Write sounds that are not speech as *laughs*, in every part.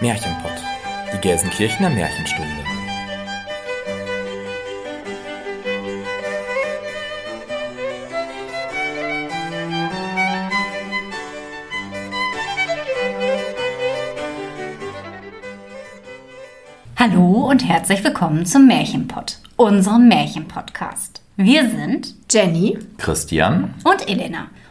Märchenpott, die Gelsenkirchener Märchenstunde. Hallo und herzlich willkommen zum Märchenpott, unserem Märchenpodcast. Wir sind Jenny Christian, und Elena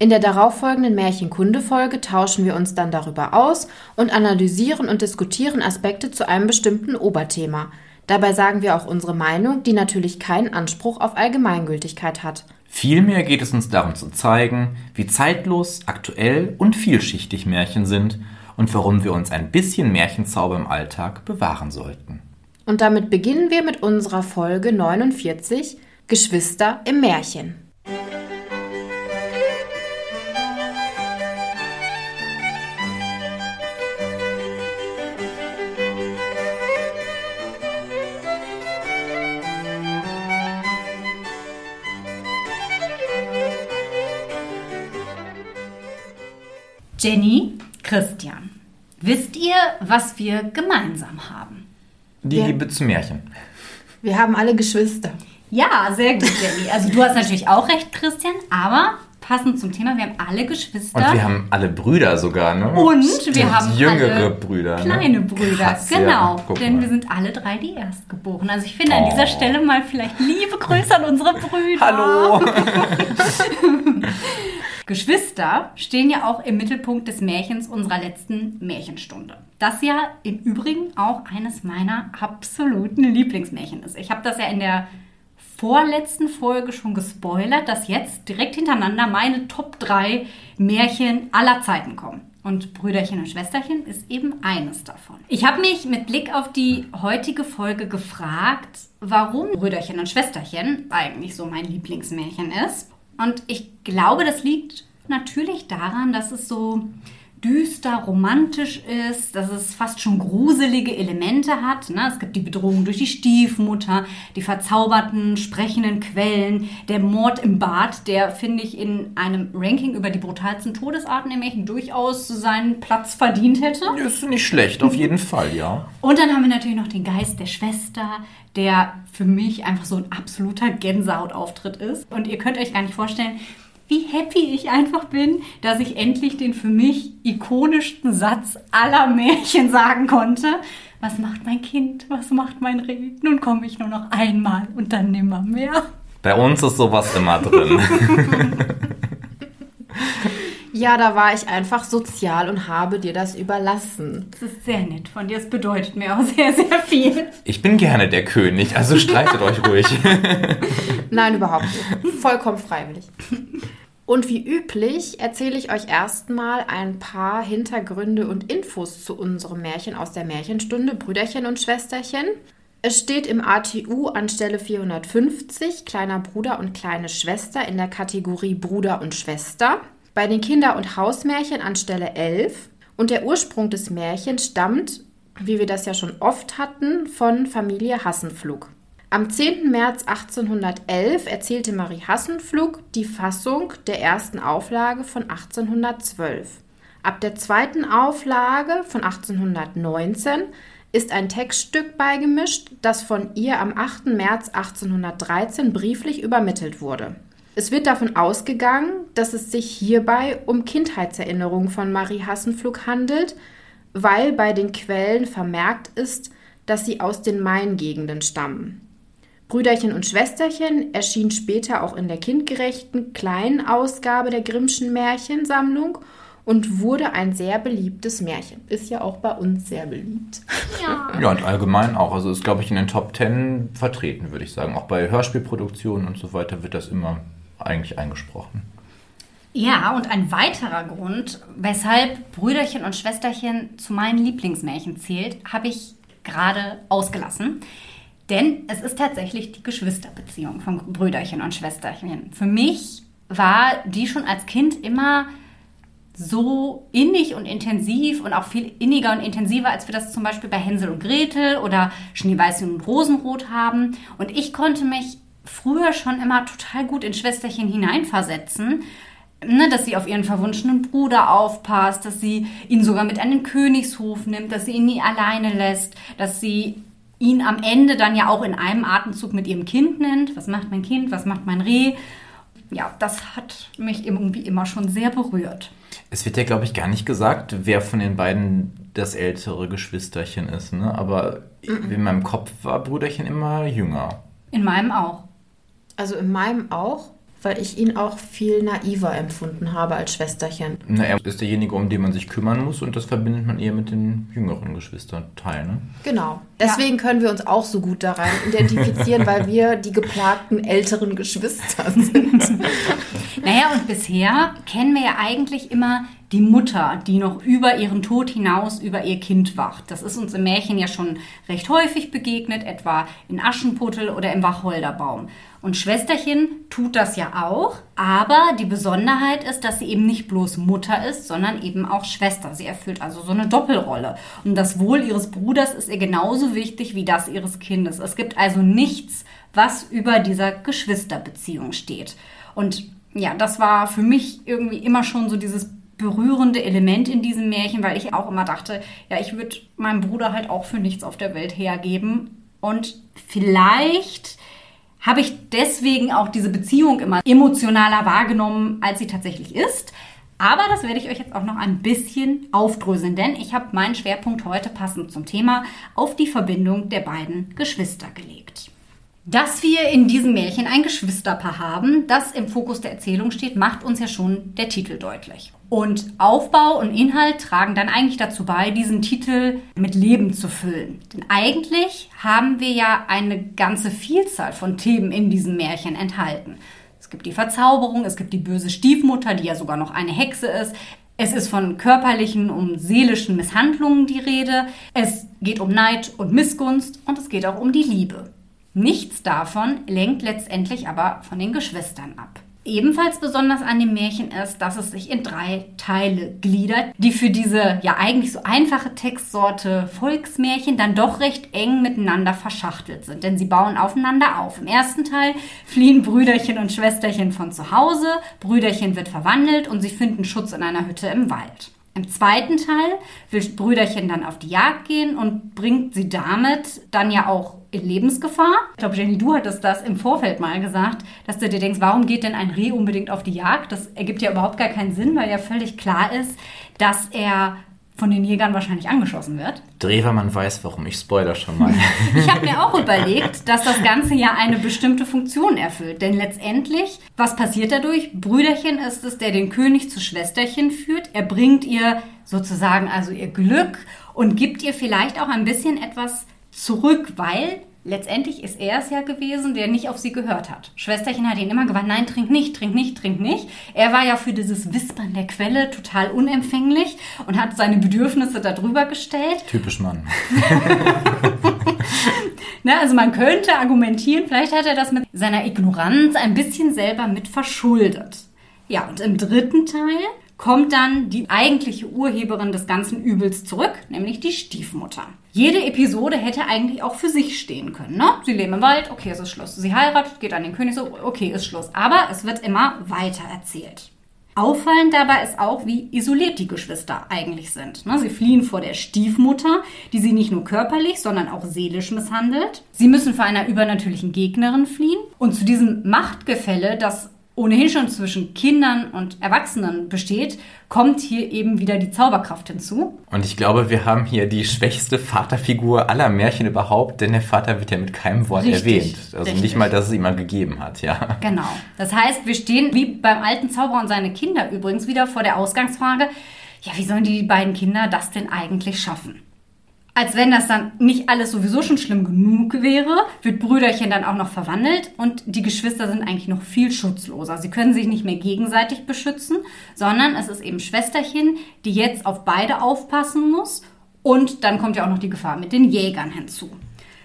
in der darauffolgenden Märchenkunde-Folge tauschen wir uns dann darüber aus und analysieren und diskutieren Aspekte zu einem bestimmten Oberthema. Dabei sagen wir auch unsere Meinung, die natürlich keinen Anspruch auf Allgemeingültigkeit hat. Vielmehr geht es uns darum zu zeigen, wie zeitlos, aktuell und vielschichtig Märchen sind und warum wir uns ein bisschen Märchenzauber im Alltag bewahren sollten. Und damit beginnen wir mit unserer Folge 49 Geschwister im Märchen. Jenny, Christian, wisst ihr, was wir gemeinsam haben? Die. Liebe zu Märchen. Wir haben alle Geschwister. Ja, sehr gut, Jenny. Also du hast natürlich auch recht, Christian, aber passend zum Thema, wir haben alle Geschwister. Und wir haben alle Brüder sogar, ne? Und Stimmt, wir haben jüngere alle Brüder. ne? kleine Brüder, Krass, genau. Ja. Denn mal. wir sind alle drei die Erstgeborenen. Also ich finde an Oh. dieser Stelle mal vielleicht liebe Grüße an unsere Brüder. Hallo! *laughs* *laughs* Geschwister stehen ja auch im Mittelpunkt des Märchens unserer letzten Märchenstunde. Das ja im Übrigen auch eines meiner absoluten Lieblingsmärchen ist. Ich habe das ja in der vorletzten Folge schon gespoilert, dass jetzt direkt hintereinander meine Top 3 Märchen aller Zeiten kommen. Und Brüderchen und Schwesterchen ist eben eines davon. Ich habe mich mit Blick auf die heutige Folge gefragt, warum Brüderchen und Schwesterchen eigentlich so mein Lieblingsmärchen ist. Und ich glaube, das liegt natürlich daran, dass es so düster, romantisch ist, dass es fast schon gruselige Elemente hat. Ne? Es gibt die Bedrohung durch die Stiefmutter, die verzauberten, sprechenden Quellen, der Mord im Bad, der, finde ich, in einem Ranking über die brutalsten Todesarten im Märchen durchaus seinen Platz verdient hätte. Ist nicht schlecht, auf jeden Fall, ja. Und dann haben wir natürlich noch den Geist der Schwester, der für mich einfach so ein absoluter Gänsehautauftritt ist. Und ihr könnt euch gar nicht vorstellen, wie happy ich einfach bin, dass ich endlich den für mich ikonischsten Satz aller Märchen sagen konnte. Was macht mein Kind? Was macht mein Reh? Nun komme ich nur noch einmal und dann nimmer mehr. Bei uns ist sowas immer drin. *laughs* Ja, da war ich einfach sozial und habe dir das überlassen. Das ist sehr nett von dir. Es bedeutet mir auch sehr, sehr viel. Ich bin gerne der König, also streitet *laughs* euch ruhig. Nein, überhaupt nicht. Vollkommen freiwillig. *laughs* Und wie üblich erzähle ich euch erstmal ein paar Hintergründe und Infos zu unserem Märchen aus der Märchenstunde Brüderchen und Schwesterchen. Es steht im ATU an Stelle 450 kleiner Bruder und kleine Schwester in der Kategorie Bruder und Schwester. Bei den Kinder- und Hausmärchen an Stelle 11. Und der Ursprung des Märchens stammt, wie wir das ja schon oft hatten, von Familie Hassenflug. Am 10. März 1811 erzählte Marie Hassenflug die Fassung der ersten Auflage von 1812. Ab der zweiten Auflage von 1819 ist ein Textstück beigemischt, das von ihr am 8. März 1813 brieflich übermittelt wurde. Es wird davon ausgegangen, dass es sich hierbei um Kindheitserinnerungen von Marie Hassenflug handelt, weil bei den Quellen vermerkt ist, dass sie aus den Main-Gegenden stammen. Brüderchen und Schwesterchen erschien später auch in der kindgerechten kleinen Ausgabe der Grimmschen Märchensammlung und wurde ein sehr beliebtes Märchen. Ist ja auch bei uns sehr beliebt. Ja, und allgemein auch. Also ist, glaube ich, in den Top Ten vertreten, würde ich sagen. Auch bei Hörspielproduktionen und so weiter wird das immer eigentlich eingesprochen. Ja, und ein weiterer Grund, weshalb Brüderchen und Schwesterchen zu meinen Lieblingsmärchen zählt, habe ich gerade ausgelassen. Denn es ist tatsächlich die Geschwisterbeziehung von Brüderchen und Schwesterchen. Für mich war die schon als Kind immer so innig und intensiv und auch viel inniger und intensiver, als wir das zum Beispiel bei Hänsel und Gretel oder Schneeweißchen und Rosenrot haben. Und ich konnte mich früher schon immer total gut in Schwesterchen hineinversetzen. Ne, dass sie auf ihren verwunschenen Bruder aufpasst, dass sie ihn sogar mit an den Königshof nimmt, dass sie ihn nie alleine lässt, dass sie ihn am Ende dann ja auch in einem Atemzug mit ihrem Kind nennt. Was macht mein Kind? Was macht mein Reh? Ja, das hat mich irgendwie immer schon sehr berührt. Es wird ja, glaube ich, gar nicht gesagt, wer von den beiden das ältere Geschwisterchen ist. Ne? Aber mhm. in meinem Kopf war Brüderchen immer jünger. In meinem auch. Also in meinem auch weil ich ihn auch viel naiver empfunden habe als Schwesterchen. Na, er ist derjenige, um den man sich kümmern muss und das verbindet man eher mit den jüngeren Geschwisterteilen. Ne? Genau. Deswegen ja. können wir uns auch so gut daran identifizieren, weil wir die geplagten älteren Geschwister sind. *laughs* naja, und bisher kennen wir ja eigentlich immer die Mutter, die noch über ihren Tod hinaus über ihr Kind wacht. Das ist uns im Märchen ja schon recht häufig begegnet, etwa in Aschenputtel oder im Wacholderbaum. Und Schwesterchen tut das ja auch, aber die Besonderheit ist, dass sie eben nicht bloß Mutter ist, sondern eben auch Schwester. Sie erfüllt also so eine Doppelrolle. Und das Wohl ihres Bruders ist ihr genauso wichtig wie das ihres Kindes. Es gibt also nichts, was über dieser Geschwisterbeziehung steht. Und ja, das war für mich irgendwie immer schon so dieses berührende Element in diesem Märchen, weil ich auch immer dachte, ja, ich würde meinem Bruder halt auch für nichts auf der Welt hergeben. Und vielleicht habe ich deswegen auch diese Beziehung immer emotionaler wahrgenommen, als sie tatsächlich ist. Aber das werde ich euch jetzt auch noch ein bisschen aufdröseln, denn ich habe meinen Schwerpunkt heute passend zum Thema auf die Verbindung der beiden Geschwister gelegt. Dass wir in diesem Märchen ein Geschwisterpaar haben, das im Fokus der Erzählung steht, macht uns ja schon der Titel deutlich. Und Aufbau und Inhalt tragen dann eigentlich dazu bei, diesen Titel mit Leben zu füllen. Denn eigentlich haben wir ja eine ganze Vielzahl von Themen in diesem Märchen enthalten. Es gibt die Verzauberung, es gibt die böse Stiefmutter, die ja sogar noch eine Hexe ist. Es ist von körperlichen und seelischen Misshandlungen die Rede. Es geht um Neid und Missgunst und es geht auch um die Liebe. Nichts davon lenkt letztendlich aber von den Geschwistern ab. Ebenfalls besonders an dem Märchen ist, dass es sich in drei Teile gliedert, die für diese ja eigentlich so einfache Textsorte Volksmärchen dann doch recht eng miteinander verschachtelt sind, denn sie bauen aufeinander auf. Im ersten Teil fliehen Brüderchen und Schwesterchen von zu Hause, Brüderchen wird verwandelt und sie finden Schutz in einer Hütte im Wald. Im zweiten Teil will Brüderchen dann auf die Jagd gehen und bringt sie damit dann ja auch in Lebensgefahr. Ich glaube, Jenny, du hattest das im Vorfeld mal gesagt, dass du dir denkst, warum geht denn ein Reh unbedingt auf die Jagd? Das ergibt ja überhaupt gar keinen Sinn, weil ja völlig klar ist, dass er von den Jägern wahrscheinlich angeschossen wird. Drewermann weiß, warum. Ich spoiler schon mal. *laughs* ich habe mir auch überlegt, dass das Ganze ja eine bestimmte Funktion erfüllt. Denn letztendlich, was passiert dadurch? Brüderchen ist es, der den König zu Schwesterchen führt. Er bringt ihr sozusagen also ihr Glück und gibt ihr vielleicht auch ein bisschen etwas zurück, weil letztendlich ist er es ja gewesen, der nicht auf sie gehört hat. Schwesterchen hat ihn immer gewarnt, nein, trink nicht, trink nicht, trink nicht. Er war ja für dieses Wispern der Quelle total unempfänglich und hat seine Bedürfnisse darüber gestellt. Typisch Mann. *laughs* Na, also man könnte argumentieren, vielleicht hat er das mit seiner Ignoranz ein bisschen selber mit verschuldet. Ja, und im dritten Teil kommt dann die eigentliche Urheberin des ganzen Übels zurück, nämlich die Stiefmutter. Jede Episode hätte eigentlich auch für sich stehen können. Ne? Sie leben im Wald, okay, es ist Schluss. Sie heiratet, geht an den König, so, okay, ist Schluss. Aber es wird immer weiter erzählt. Auffallend dabei ist auch, wie isoliert die Geschwister eigentlich sind. Ne? Sie fliehen vor der Stiefmutter, die sie nicht nur körperlich, sondern auch seelisch misshandelt. Sie müssen vor einer übernatürlichen Gegnerin fliehen. Und zu diesem Machtgefälle, das ohnehin schon zwischen Kindern und Erwachsenen besteht, kommt hier eben wieder die Zauberkraft hinzu. Und ich glaube, wir haben hier die schwächste Vaterfigur aller Märchen überhaupt, denn der Vater wird ja mit keinem Wort richtig, erwähnt. Also richtig. nicht mal, dass es ihm mal gegeben hat, ja. Genau. Das heißt, wir stehen wie beim alten Zauberer und seine Kinder übrigens wieder vor der Ausgangsfrage, ja, wie sollen die beiden Kinder das denn eigentlich schaffen? Als wenn das dann nicht alles sowieso schon schlimm genug wäre, wird Brüderchen dann auch noch verwandelt und die Geschwister sind eigentlich noch viel schutzloser. Sie können sich nicht mehr gegenseitig beschützen, sondern es ist eben Schwesterchen, die jetzt auf beide aufpassen muss und dann kommt ja auch noch die Gefahr mit den Jägern hinzu.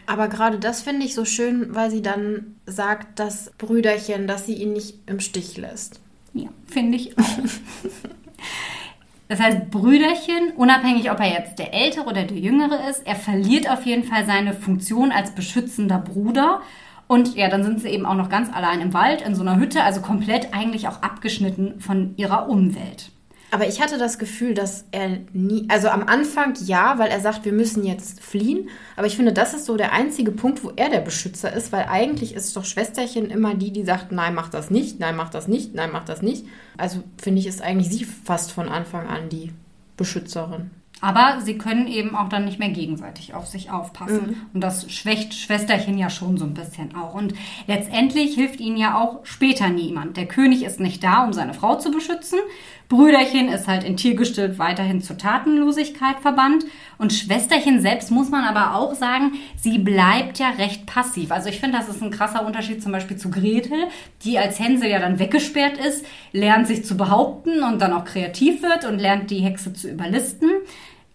Aber gerade das finde ich so schön, weil sie dann sagt, dass Brüderchen, dass sie ihn nicht im Stich lässt. Ja, finde ich auch. *laughs* Das heißt, Brüderchen, unabhängig ob er jetzt der ältere oder der jüngere ist, er verliert auf jeden Fall seine Funktion als beschützender Bruder. Und ja, dann sind sie eben auch noch ganz allein im Wald, in so einer Hütte, also komplett eigentlich auch abgeschnitten von ihrer Umwelt. Aber ich hatte das Gefühl, dass er nie, also am Anfang ja, weil er sagt, wir müssen jetzt fliehen. Aber ich finde, das ist so der einzige Punkt, wo er der Beschützer ist, weil eigentlich ist doch Schwesterchen immer die, die sagt, nein, mach das nicht, nein, mach das nicht, nein, mach das nicht. Also finde ich, ist eigentlich sie fast von Anfang an die Beschützerin. Aber sie können eben auch dann nicht mehr gegenseitig auf sich aufpassen. Mhm. Und das schwächt Schwesterchen ja schon so ein bisschen auch. Und letztendlich hilft ihnen ja auch später niemand. Der König ist nicht da, um seine Frau zu beschützen. Brüderchen ist halt in Tiergestalt weiterhin zur Tatenlosigkeit verbannt. Und Schwesterchen selbst muss man aber auch sagen, sie bleibt ja recht passiv. Also ich finde, das ist ein krasser Unterschied zum Beispiel zu Gretel, die als Hänsel ja dann weggesperrt ist, lernt sich zu behaupten und dann auch kreativ wird und lernt die Hexe zu überlisten.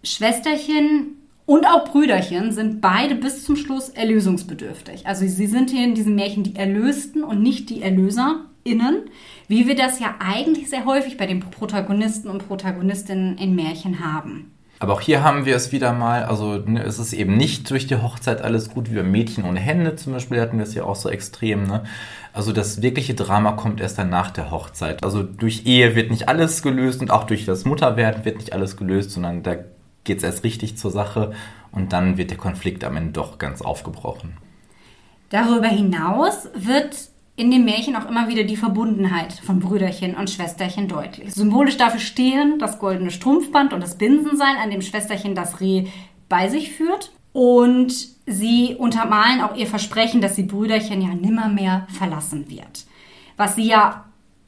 Schwesterchen und auch Brüderchen sind beide bis zum Schluss erlösungsbedürftig. Also sie sind hier in diesem Märchen die Erlösten und nicht die ErlöserInnen, wie wir das ja eigentlich sehr häufig bei den Protagonisten und Protagonistinnen in Märchen haben. Aber auch hier haben wir es wieder mal, also ne, es ist eben nicht durch die Hochzeit alles gut, wie bei Mädchen ohne Hände zum Beispiel hatten wir es ja auch so extrem. Ne? Also das wirkliche Drama kommt erst dann nach der Hochzeit. Also durch Ehe wird nicht alles gelöst und auch durch das Mutterwerden wird nicht alles gelöst, sondern da geht es erst richtig zur Sache und dann wird der Konflikt am Ende doch ganz aufgebrochen. Darüber hinaus wird in dem Märchen auch immer wieder die Verbundenheit von Brüderchen und Schwesterchen deutlich. Symbolisch dafür stehen das goldene Strumpfband und das Binsenseil, an dem Schwesterchen das Reh bei sich führt. Und sie untermalen auch ihr Versprechen, dass sie Brüderchen ja nimmermehr verlassen wird. Was sie ja,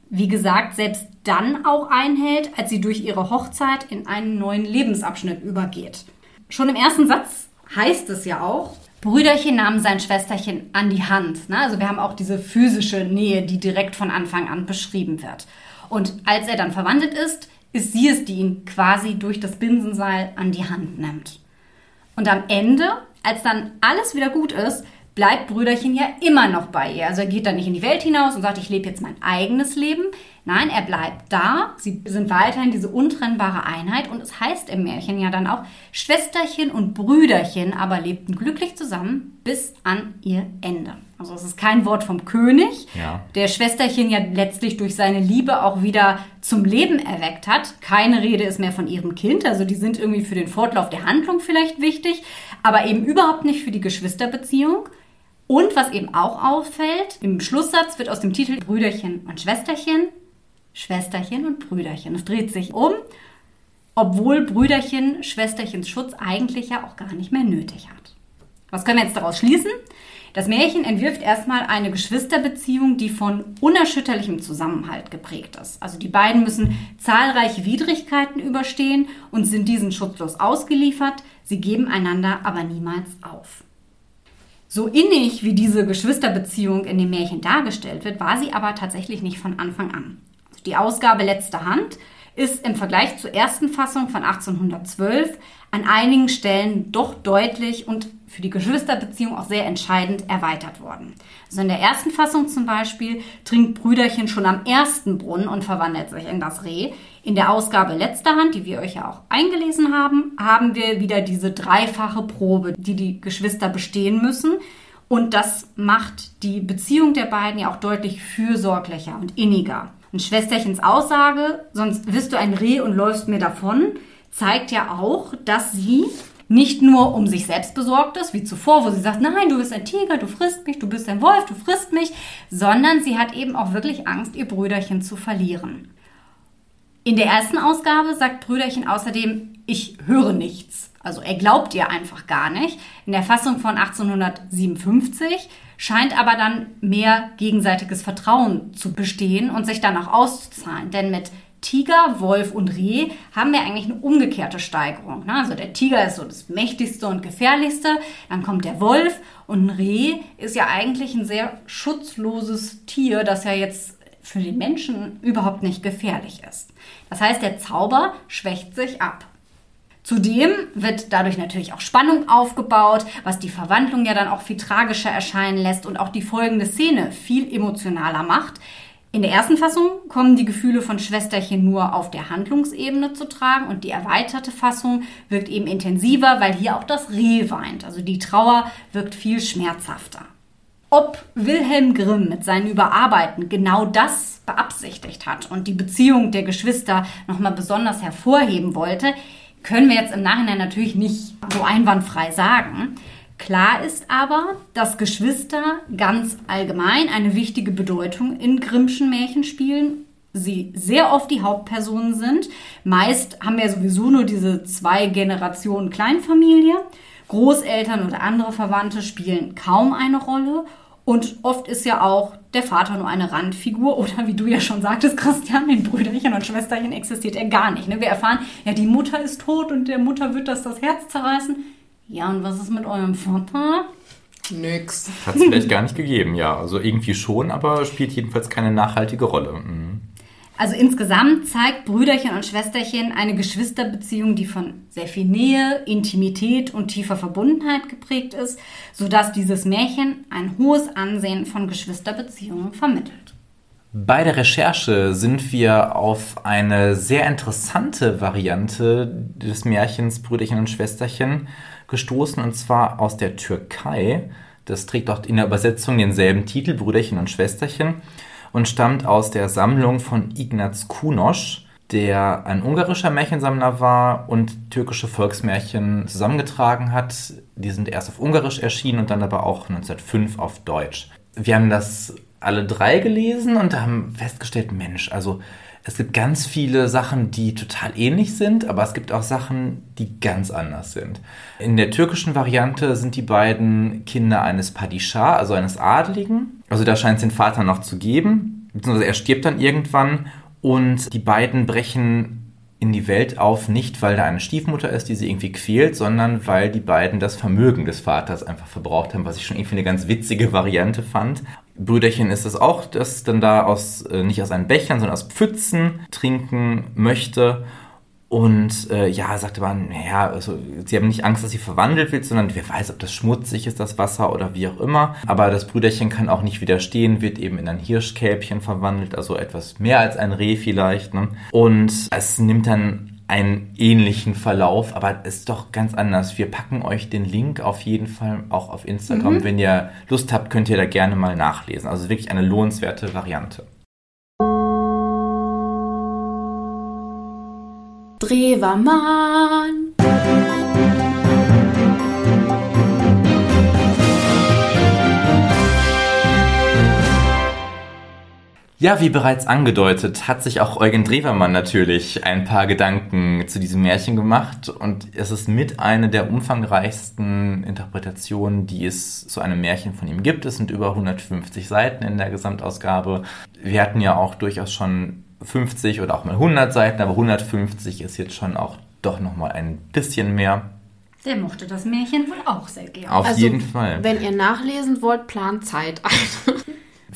wie gesagt, selbst dann auch einhält, als sie durch ihre Hochzeit in einen neuen Lebensabschnitt übergeht. Schon im ersten Satz heißt es ja auch, Brüderchen nahm sein Schwesterchen an die Hand. Ne? Also wir haben auch diese physische Nähe, die direkt von Anfang an beschrieben wird. Und als er dann verwandelt ist, ist sie es, die ihn quasi durch das Binsenseil an die Hand nimmt. Und am Ende, als dann alles wieder gut ist, bleibt Brüderchen ja immer noch bei ihr. Also er geht dann nicht in die Welt hinaus und sagt, ich lebe jetzt mein eigenes Leben. Nein, er bleibt da. Sie sind weiterhin diese untrennbare Einheit. Und es heißt im Märchen ja dann auch, Schwesterchen und Brüderchen aber lebten glücklich zusammen bis an ihr Ende. Also es ist kein Wort vom König, ja. der Schwesterchen ja letztlich durch seine Liebe auch wieder zum Leben erweckt hat. Keine Rede ist mehr von ihrem Kind, also die sind irgendwie für den Fortlauf der Handlung vielleicht wichtig, aber eben überhaupt nicht für die Geschwisterbeziehung. Und was eben auch auffällt, im Schlusssatz wird aus dem Titel Brüderchen und Schwesterchen Schwesterchen und Brüderchen. Es dreht sich um, obwohl Brüderchen Schwesterchens Schutz eigentlich ja auch gar nicht mehr nötig hat. Was können wir jetzt daraus schließen? Das Märchen entwirft erstmal eine Geschwisterbeziehung, die von unerschütterlichem Zusammenhalt geprägt ist. Also die beiden müssen zahlreiche Widrigkeiten überstehen und sind diesen schutzlos ausgeliefert. Sie geben einander aber niemals auf. So innig wie diese Geschwisterbeziehung in dem Märchen dargestellt wird, war sie aber tatsächlich nicht von Anfang an. Die Ausgabe Letzte Hand ist im Vergleich zur ersten Fassung von 1812 an einigen Stellen doch deutlich und für die Geschwisterbeziehung auch sehr entscheidend erweitert worden. Also in der ersten Fassung zum Beispiel trinkt Brüderchen schon am ersten Brunnen und verwandelt sich in das Reh. In der Ausgabe letzter Hand, die wir euch ja auch eingelesen haben, haben wir wieder diese dreifache Probe, die die Geschwister bestehen müssen. Und das macht die Beziehung der beiden ja auch deutlich fürsorglicher und inniger. Und Schwesterchens Aussage, sonst wirst du ein Reh und läufst mir davon, zeigt ja auch, dass sie nicht nur um sich selbst besorgt ist, wie zuvor, wo sie sagt, nein, du bist ein Tiger, du frisst mich, du bist ein Wolf, du frisst mich, sondern sie hat eben auch wirklich Angst, ihr Brüderchen zu verlieren. In der ersten Ausgabe sagt Brüderchen außerdem, ich höre nichts. Also er glaubt ihr einfach gar nicht. In der Fassung von 1857 scheint aber dann mehr gegenseitiges Vertrauen zu bestehen und sich dann auch auszuzahlen. Denn mit Tiger, Wolf und Reh haben wir eigentlich eine umgekehrte Steigerung. Ne? Also der Tiger ist so das mächtigste und gefährlichste, dann kommt der Wolf und ein Reh ist ja eigentlich ein sehr schutzloses Tier, das ja jetzt für den Menschen überhaupt nicht gefährlich ist. Das heißt, der Zauber schwächt sich ab. Zudem wird dadurch natürlich auch Spannung aufgebaut, was die Verwandlung ja dann auch viel tragischer erscheinen lässt und auch die folgende Szene viel emotionaler macht. In der ersten Fassung kommen die Gefühle von Schwesterchen nur auf der Handlungsebene zu tragen und die erweiterte Fassung wirkt eben intensiver, weil hier auch das Reh weint. Also die Trauer wirkt viel schmerzhafter. Ob Wilhelm Grimm mit seinen Überarbeiten genau das beabsichtigt hat und die Beziehung der Geschwister nochmal besonders hervorheben wollte, können wir jetzt im Nachhinein natürlich nicht so einwandfrei sagen. Klar ist aber, dass Geschwister ganz allgemein eine wichtige Bedeutung in Grimmschen Märchen spielen. Sie sehr oft die Hauptpersonen sind. Meist haben wir sowieso nur diese zwei Generationen Kleinfamilie. Großeltern oder andere Verwandte spielen kaum eine Rolle. Und oft ist ja auch der Vater nur eine Randfigur *laughs* oder wie du ja schon sagtest, Christian, den Brüderchen und Schwesterchen existiert er gar nicht. Ne? Wir erfahren, ja, die Mutter ist tot und der Mutter wird das das Herz zerreißen. Ja, und was ist mit eurem Vater? Nix. Hat es vielleicht gar nicht gegeben, ja. Also irgendwie schon, aber spielt jedenfalls keine nachhaltige Rolle. Mhm. Also insgesamt zeigt Brüderchen und Schwesterchen eine Geschwisterbeziehung, die von sehr viel Nähe, Intimität und tiefer Verbundenheit geprägt ist, sodass dieses Märchen ein hohes Ansehen von Geschwisterbeziehungen vermittelt. Bei der Recherche sind wir auf eine sehr interessante Variante des Märchens Brüderchen und Schwesterchen gestoßen, und zwar aus der Türkei. Das trägt auch in der Übersetzung denselben Titel, Brüderchen und Schwesterchen und stammt aus der Sammlung von Ignaz Kunosch, der ein ungarischer Märchensammler war und türkische Volksmärchen zusammengetragen hat. Die sind erst auf Ungarisch erschienen und dann aber auch 1905 auf Deutsch. Wir haben das alle drei gelesen und haben festgestellt, Mensch, also es gibt ganz viele Sachen, die total ähnlich sind, aber es gibt auch Sachen, die ganz anders sind. In der türkischen Variante sind die beiden Kinder eines Padishah, also eines Adligen. Also da scheint es den Vater noch zu geben, beziehungsweise er stirbt dann irgendwann und die beiden brechen in die Welt auf, nicht weil da eine Stiefmutter ist, die sie irgendwie quält, sondern weil die beiden das Vermögen des Vaters einfach verbraucht haben, was ich schon irgendwie eine ganz witzige Variante fand. Brüderchen ist es auch, das dann da aus, äh, nicht aus einem Bechern, sondern aus Pfützen trinken möchte. Und äh, ja, sagte man, naja, also, sie haben nicht Angst, dass sie verwandelt wird, sondern wer weiß, ob das schmutzig ist, das Wasser oder wie auch immer. Aber das Brüderchen kann auch nicht widerstehen, wird eben in ein Hirschkälbchen verwandelt, also etwas mehr als ein Reh vielleicht. Ne? Und es nimmt dann einen ähnlichen Verlauf, aber ist doch ganz anders. Wir packen euch den Link auf jeden Fall auch auf Instagram. Mhm. Wenn ihr Lust habt, könnt ihr da gerne mal nachlesen. Also wirklich eine lohnenswerte Variante. Drewermann. Ja, wie bereits angedeutet, hat sich auch Eugen Drewermann natürlich ein paar Gedanken zu diesem Märchen gemacht und es ist mit einer der umfangreichsten Interpretationen, die es zu einem Märchen von ihm gibt. Es sind über 150 Seiten in der Gesamtausgabe. Wir hatten ja auch durchaus schon 50 oder auch mal 100 Seiten, aber 150 ist jetzt schon auch doch nochmal ein bisschen mehr. Der mochte das Märchen wohl auch sehr gerne. Auf also, jeden Fall. Wenn ihr nachlesen wollt, plant Zeit ein. *laughs*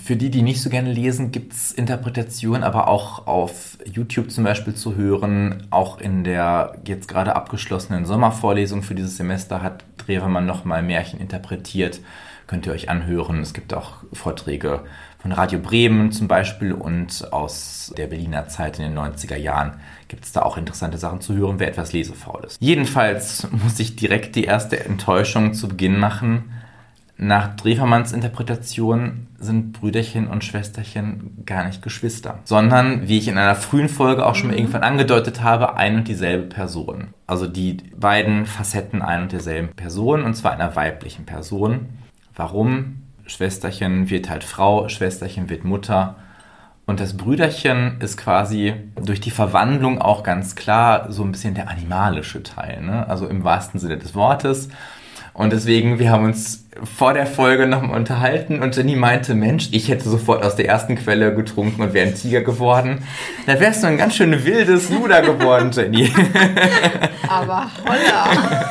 Für die, die nicht so gerne lesen, gibt es Interpretationen, aber auch auf YouTube zum Beispiel zu hören. Auch in der jetzt gerade abgeschlossenen Sommervorlesung für dieses Semester hat Drewermann nochmal Märchen interpretiert. Könnt ihr euch anhören. Es gibt auch Vorträge von Radio Bremen zum Beispiel und aus der Berliner Zeit in den 90er Jahren gibt es da auch interessante Sachen zu hören, wer etwas lesefaul ist. Jedenfalls muss ich direkt die erste Enttäuschung zu Beginn machen nach Drefermanns Interpretation sind Brüderchen und Schwesterchen gar nicht Geschwister, sondern, wie ich in einer frühen Folge auch schon mal mhm. irgendwann angedeutet habe, ein und dieselbe Person. Also die beiden Facetten ein und derselben Person, und zwar einer weiblichen Person. Warum? Schwesterchen wird halt Frau, Schwesterchen wird Mutter. Und das Brüderchen ist quasi durch die Verwandlung auch ganz klar so ein bisschen der animalische Teil, ne? also im wahrsten Sinne des Wortes. Und deswegen, wir haben uns vor der Folge nochmal unterhalten und Jenny meinte, Mensch, ich hätte sofort aus der ersten Quelle getrunken und wäre ein Tiger geworden. Da wärst du ein ganz schön wildes Luder geworden, *laughs* Jenny. Aber holla.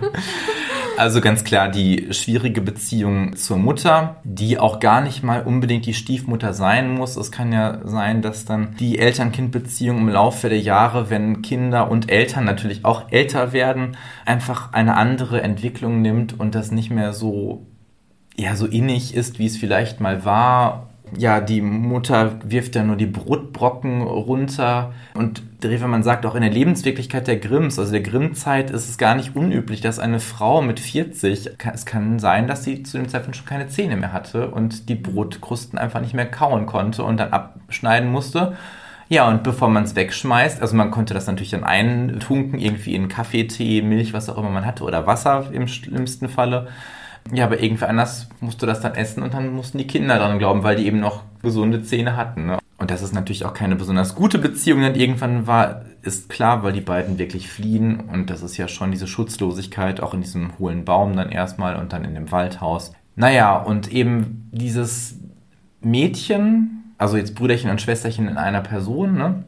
*laughs* Also ganz klar die schwierige Beziehung zur Mutter, die auch gar nicht mal unbedingt die Stiefmutter sein muss. Es kann ja sein, dass dann die Eltern-Kind-Beziehung im Laufe der Jahre, wenn Kinder und Eltern natürlich auch älter werden, einfach eine andere Entwicklung nimmt und das nicht mehr so ja so innig ist, wie es vielleicht mal war ja, die Mutter wirft ja nur die Brotbrocken runter. Und man sagt auch in der Lebenswirklichkeit der Grimms, also der Grimm-Zeit, ist es gar nicht unüblich, dass eine Frau mit 40, es kann sein, dass sie zu dem Zeitpunkt schon keine Zähne mehr hatte und die Brotkrusten einfach nicht mehr kauen konnte und dann abschneiden musste. Ja, und bevor man es wegschmeißt, also man konnte das natürlich dann eintunken, irgendwie in Kaffee, Tee, Milch, was auch immer man hatte, oder Wasser im schlimmsten Falle. Ja, aber irgendwie anders musst du das dann essen und dann mussten die Kinder dran glauben, weil die eben noch gesunde Zähne hatten. Ne? Und dass es natürlich auch keine besonders gute Beziehung dann irgendwann war, ist klar, weil die beiden wirklich fliehen. Und das ist ja schon diese Schutzlosigkeit, auch in diesem hohlen Baum dann erstmal und dann in dem Waldhaus. Naja, und eben dieses Mädchen, also jetzt Brüderchen und Schwesterchen in einer Person, ne?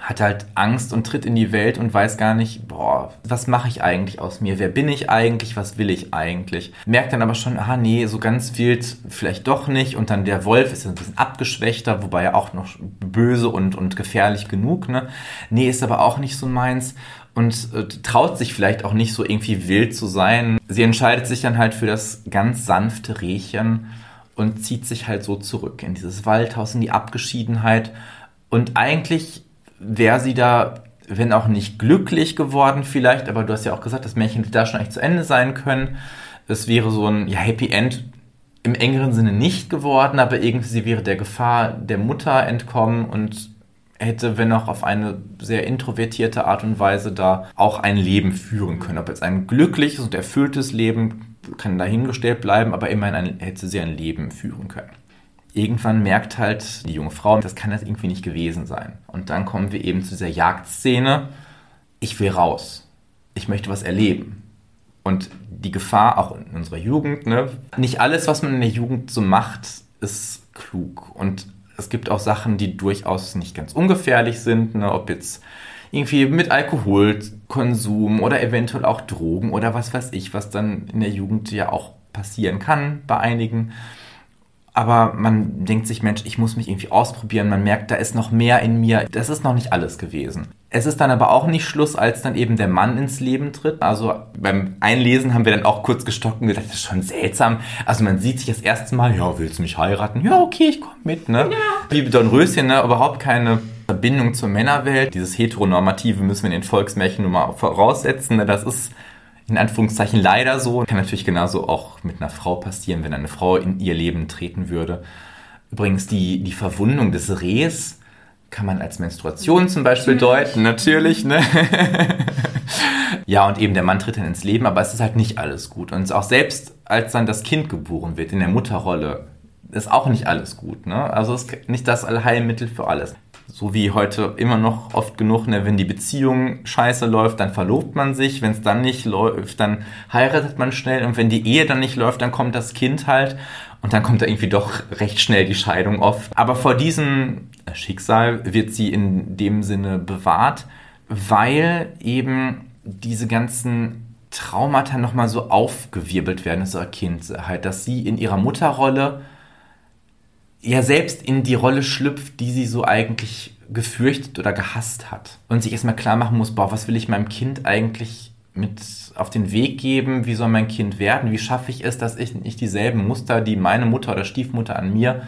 Hat halt Angst und tritt in die Welt und weiß gar nicht, boah, was mache ich eigentlich aus mir? Wer bin ich eigentlich? Was will ich eigentlich? Merkt dann aber schon, ah nee, so ganz wild vielleicht doch nicht. Und dann der Wolf ist ein bisschen abgeschwächter, wobei er auch noch böse und, und gefährlich genug, ne? Nee, ist aber auch nicht so meins und äh, traut sich vielleicht auch nicht so irgendwie wild zu sein. Sie entscheidet sich dann halt für das ganz sanfte Rehchen und zieht sich halt so zurück in dieses Waldhaus, in die Abgeschiedenheit. Und eigentlich wäre sie da, wenn auch nicht glücklich geworden vielleicht, aber du hast ja auch gesagt, das Märchen hätte da schon eigentlich zu Ende sein können. Es wäre so ein ja, Happy End im engeren Sinne nicht geworden, aber irgendwie sie wäre der Gefahr der Mutter entkommen und hätte, wenn auch auf eine sehr introvertierte Art und Weise da auch ein Leben führen können. Ob jetzt ein glückliches und erfülltes Leben kann dahingestellt bleiben, aber immerhin ein, hätte sie ein Leben führen können irgendwann merkt halt die junge Frau, das kann das irgendwie nicht gewesen sein. Und dann kommen wir eben zu dieser Jagdszene. Ich will raus. Ich möchte was erleben. Und die Gefahr auch in unserer Jugend, ne? nicht alles, was man in der Jugend so macht, ist klug. Und es gibt auch Sachen, die durchaus nicht ganz ungefährlich sind, ne? ob jetzt irgendwie mit Alkoholkonsum oder eventuell auch Drogen oder was weiß ich, was dann in der Jugend ja auch passieren kann bei einigen aber man denkt sich, Mensch, ich muss mich irgendwie ausprobieren. Man merkt, da ist noch mehr in mir. Das ist noch nicht alles gewesen. Es ist dann aber auch nicht Schluss, als dann eben der Mann ins Leben tritt. Also beim Einlesen haben wir dann auch kurz gestockt und gedacht, das ist schon seltsam. Also man sieht sich das erste Mal, ja, willst du mich heiraten? Ja, okay, ich komme mit, ne? Ja. Wie Don Röschen, ne? Überhaupt keine Verbindung zur Männerwelt. Dieses Heteronormative müssen wir in den Volksmärchen nun mal voraussetzen. Ne? Das ist in Anführungszeichen leider so. Kann natürlich genauso auch mit einer Frau passieren, wenn eine Frau in ihr Leben treten würde. Übrigens, die, die Verwundung des Rehs kann man als Menstruation zum Beispiel deuten, natürlich, ne? *laughs* ja, und eben der Mann tritt dann ins Leben, aber es ist halt nicht alles gut. Und auch selbst als dann das Kind geboren wird, in der Mutterrolle, ist auch nicht alles gut, ne? Also ist nicht das Allheilmittel für alles so wie heute immer noch oft genug, ne, wenn die Beziehung scheiße läuft, dann verlobt man sich, wenn es dann nicht läuft, dann heiratet man schnell. Und wenn die Ehe dann nicht läuft, dann kommt das Kind halt. Und dann kommt da irgendwie doch recht schnell die Scheidung oft. Aber vor diesem Schicksal wird sie in dem Sinne bewahrt, weil eben diese ganzen Traumata nochmal so aufgewirbelt werden, ein Kind halt, dass sie in ihrer Mutterrolle ja selbst in die Rolle schlüpft, die sie so eigentlich gefürchtet oder gehasst hat. Und sich erstmal klar machen muss, boah, was will ich meinem Kind eigentlich mit auf den Weg geben? Wie soll mein Kind werden? Wie schaffe ich es, dass ich nicht dieselben Muster, die meine Mutter oder Stiefmutter an mir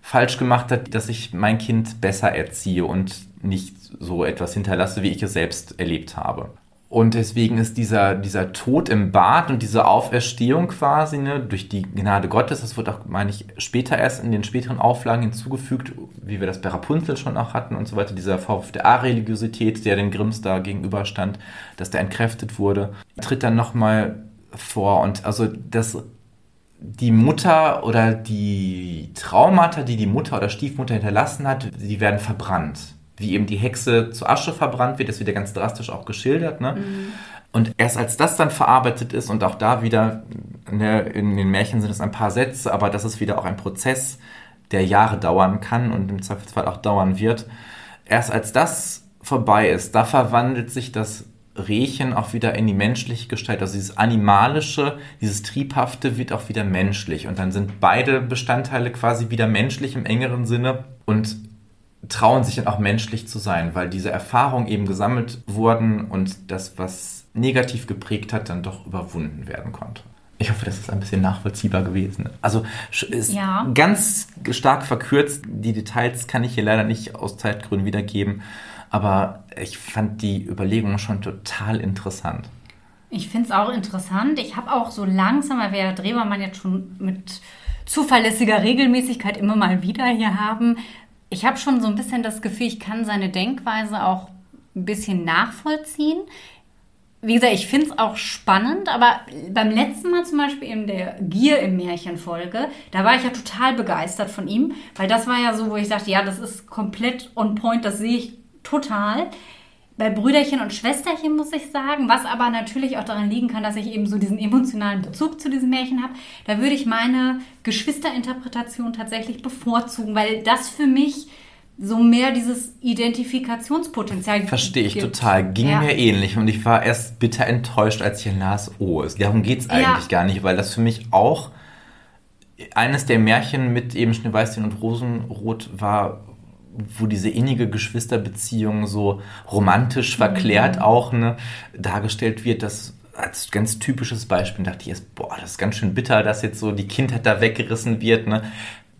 falsch gemacht hat, dass ich mein Kind besser erziehe und nicht so etwas hinterlasse, wie ich es selbst erlebt habe. Und deswegen ist dieser, dieser Tod im Bad und diese Auferstehung quasi ne, durch die Gnade Gottes, das wird auch, meine ich, später erst in den späteren Auflagen hinzugefügt, wie wir das bei Rapunzel schon auch hatten und so weiter, dieser Vorwurf der Areligiosität, der den Grimms da gegenüberstand, dass der entkräftet wurde, tritt dann nochmal vor. Und also das die Mutter oder die Traumata, die die Mutter oder Stiefmutter hinterlassen hat, die werden verbrannt wie eben die Hexe zu Asche verbrannt wird, das wird ja ganz drastisch auch geschildert. Ne? Mhm. Und erst als das dann verarbeitet ist und auch da wieder, ne, in den Märchen sind es ein paar Sätze, aber das ist wieder auch ein Prozess, der Jahre dauern kann und im Zweifelsfall auch dauern wird. Erst als das vorbei ist, da verwandelt sich das Rehchen auch wieder in die menschliche Gestalt. Also dieses Animalische, dieses Triebhafte wird auch wieder menschlich. Und dann sind beide Bestandteile quasi wieder menschlich im engeren Sinne und trauen sich dann auch menschlich zu sein, weil diese Erfahrungen eben gesammelt wurden und das, was negativ geprägt hat, dann doch überwunden werden konnte. Ich hoffe, das ist ein bisschen nachvollziehbar gewesen. Also ist ja. ganz stark verkürzt. Die Details kann ich hier leider nicht aus Zeitgründen wiedergeben. Aber ich fand die Überlegung schon total interessant. Ich finde es auch interessant. Ich habe auch so langsam, weil wir ja Drehbarmann jetzt schon mit zuverlässiger Regelmäßigkeit immer mal wieder hier haben, ich habe schon so ein bisschen das Gefühl, ich kann seine Denkweise auch ein bisschen nachvollziehen wie gesagt, ich finde es auch spannend, aber beim letzten Mal zum Beispiel in der Gier im Märchen-Folge, da war ich ja total begeistert von ihm, weil das war ja so, wo ich dachte, ja, das ist komplett on point, das sehe ich total. Bei Brüderchen und Schwesterchen muss ich sagen, was aber natürlich auch daran liegen kann, dass ich eben so diesen emotionalen Bezug zu diesem Märchen habe, da würde ich meine Geschwisterinterpretation tatsächlich bevorzugen, weil das für mich so mehr dieses Identifikationspotenzial Verstehe ich gibt. total. Ging ja. mir ähnlich und ich war erst bitter enttäuscht, als ich las, oh, darum geht es eigentlich ja. gar nicht, weil das für mich auch eines der Märchen mit eben Schneeweißchen und Rosenrot war, wo diese innige Geschwisterbeziehung so romantisch verklärt mhm. auch ne, dargestellt wird, das als ganz typisches Beispiel dachte ich erst, boah, das ist ganz schön bitter, dass jetzt so die Kindheit da weggerissen wird. Ne?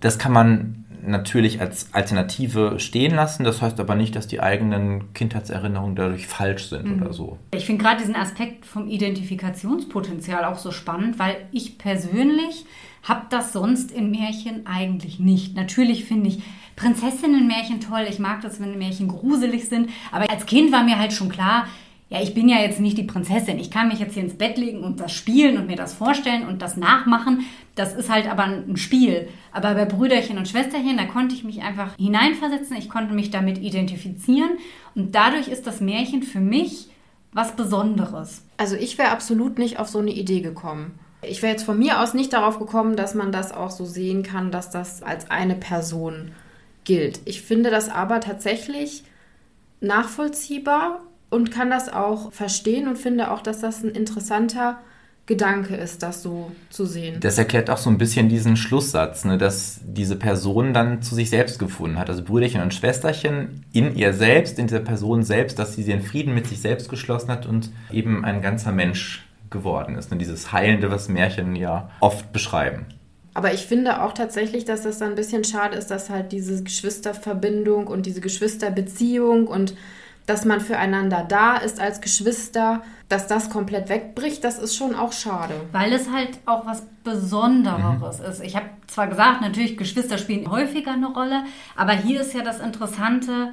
Das kann man natürlich als Alternative stehen lassen. Das heißt aber nicht, dass die eigenen Kindheitserinnerungen dadurch falsch sind mhm. oder so. Ich finde gerade diesen Aspekt vom Identifikationspotenzial auch so spannend, weil ich persönlich habe das sonst in Märchen eigentlich nicht. Natürlich finde ich Prinzessinnenmärchen toll. Ich mag das, wenn Märchen gruselig sind. Aber als Kind war mir halt schon klar, ja, ich bin ja jetzt nicht die Prinzessin. Ich kann mich jetzt hier ins Bett legen und das spielen und mir das vorstellen und das nachmachen. Das ist halt aber ein Spiel. Aber bei Brüderchen und Schwesterchen, da konnte ich mich einfach hineinversetzen. Ich konnte mich damit identifizieren. Und dadurch ist das Märchen für mich was Besonderes. Also ich wäre absolut nicht auf so eine Idee gekommen. Ich wäre jetzt von mir aus nicht darauf gekommen, dass man das auch so sehen kann, dass das als eine Person gilt. Ich finde das aber tatsächlich nachvollziehbar und kann das auch verstehen und finde auch, dass das ein interessanter Gedanke ist, das so zu sehen. Das erklärt auch so ein bisschen diesen Schlusssatz, ne, dass diese Person dann zu sich selbst gefunden hat. Also Brüderchen und Schwesterchen in ihr selbst, in dieser Person selbst, dass sie den Frieden mit sich selbst geschlossen hat und eben ein ganzer Mensch geworden ist. Ne, dieses Heilende, was Märchen ja oft beschreiben. Aber ich finde auch tatsächlich, dass das dann ein bisschen schade ist, dass halt diese Geschwisterverbindung und diese Geschwisterbeziehung und dass man füreinander da ist als Geschwister, dass das komplett wegbricht, das ist schon auch schade. Weil es halt auch was Besondereres mhm. ist. Ich habe zwar gesagt, natürlich Geschwister spielen häufiger eine Rolle, aber hier ist ja das Interessante,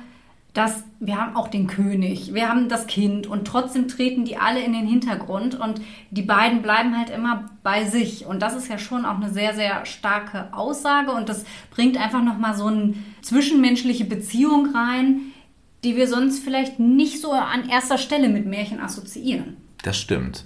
dass wir haben auch den König, wir haben das Kind und trotzdem treten die alle in den Hintergrund und die beiden bleiben halt immer bei sich und das ist ja schon auch eine sehr sehr starke Aussage und das bringt einfach noch mal so eine zwischenmenschliche Beziehung rein, die wir sonst vielleicht nicht so an erster Stelle mit Märchen assoziieren. Das stimmt.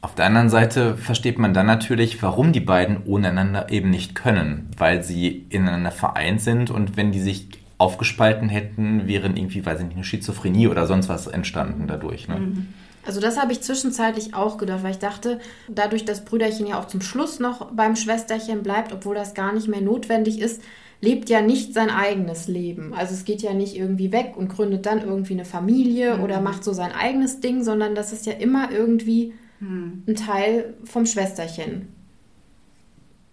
Auf der anderen Seite versteht man dann natürlich, warum die beiden ohne einander eben nicht können, weil sie ineinander vereint sind und wenn die sich aufgespalten hätten, wären irgendwie, weiß ich nicht, eine Schizophrenie oder sonst was entstanden dadurch. Ne? Mhm. Also das habe ich zwischenzeitlich auch gedacht, weil ich dachte, dadurch, dass Brüderchen ja auch zum Schluss noch beim Schwesterchen bleibt, obwohl das gar nicht mehr notwendig ist, lebt ja nicht sein eigenes Leben. Also es geht ja nicht irgendwie weg und gründet dann irgendwie eine Familie mhm. oder macht so sein eigenes Ding, sondern das ist ja immer irgendwie mhm. ein Teil vom Schwesterchen.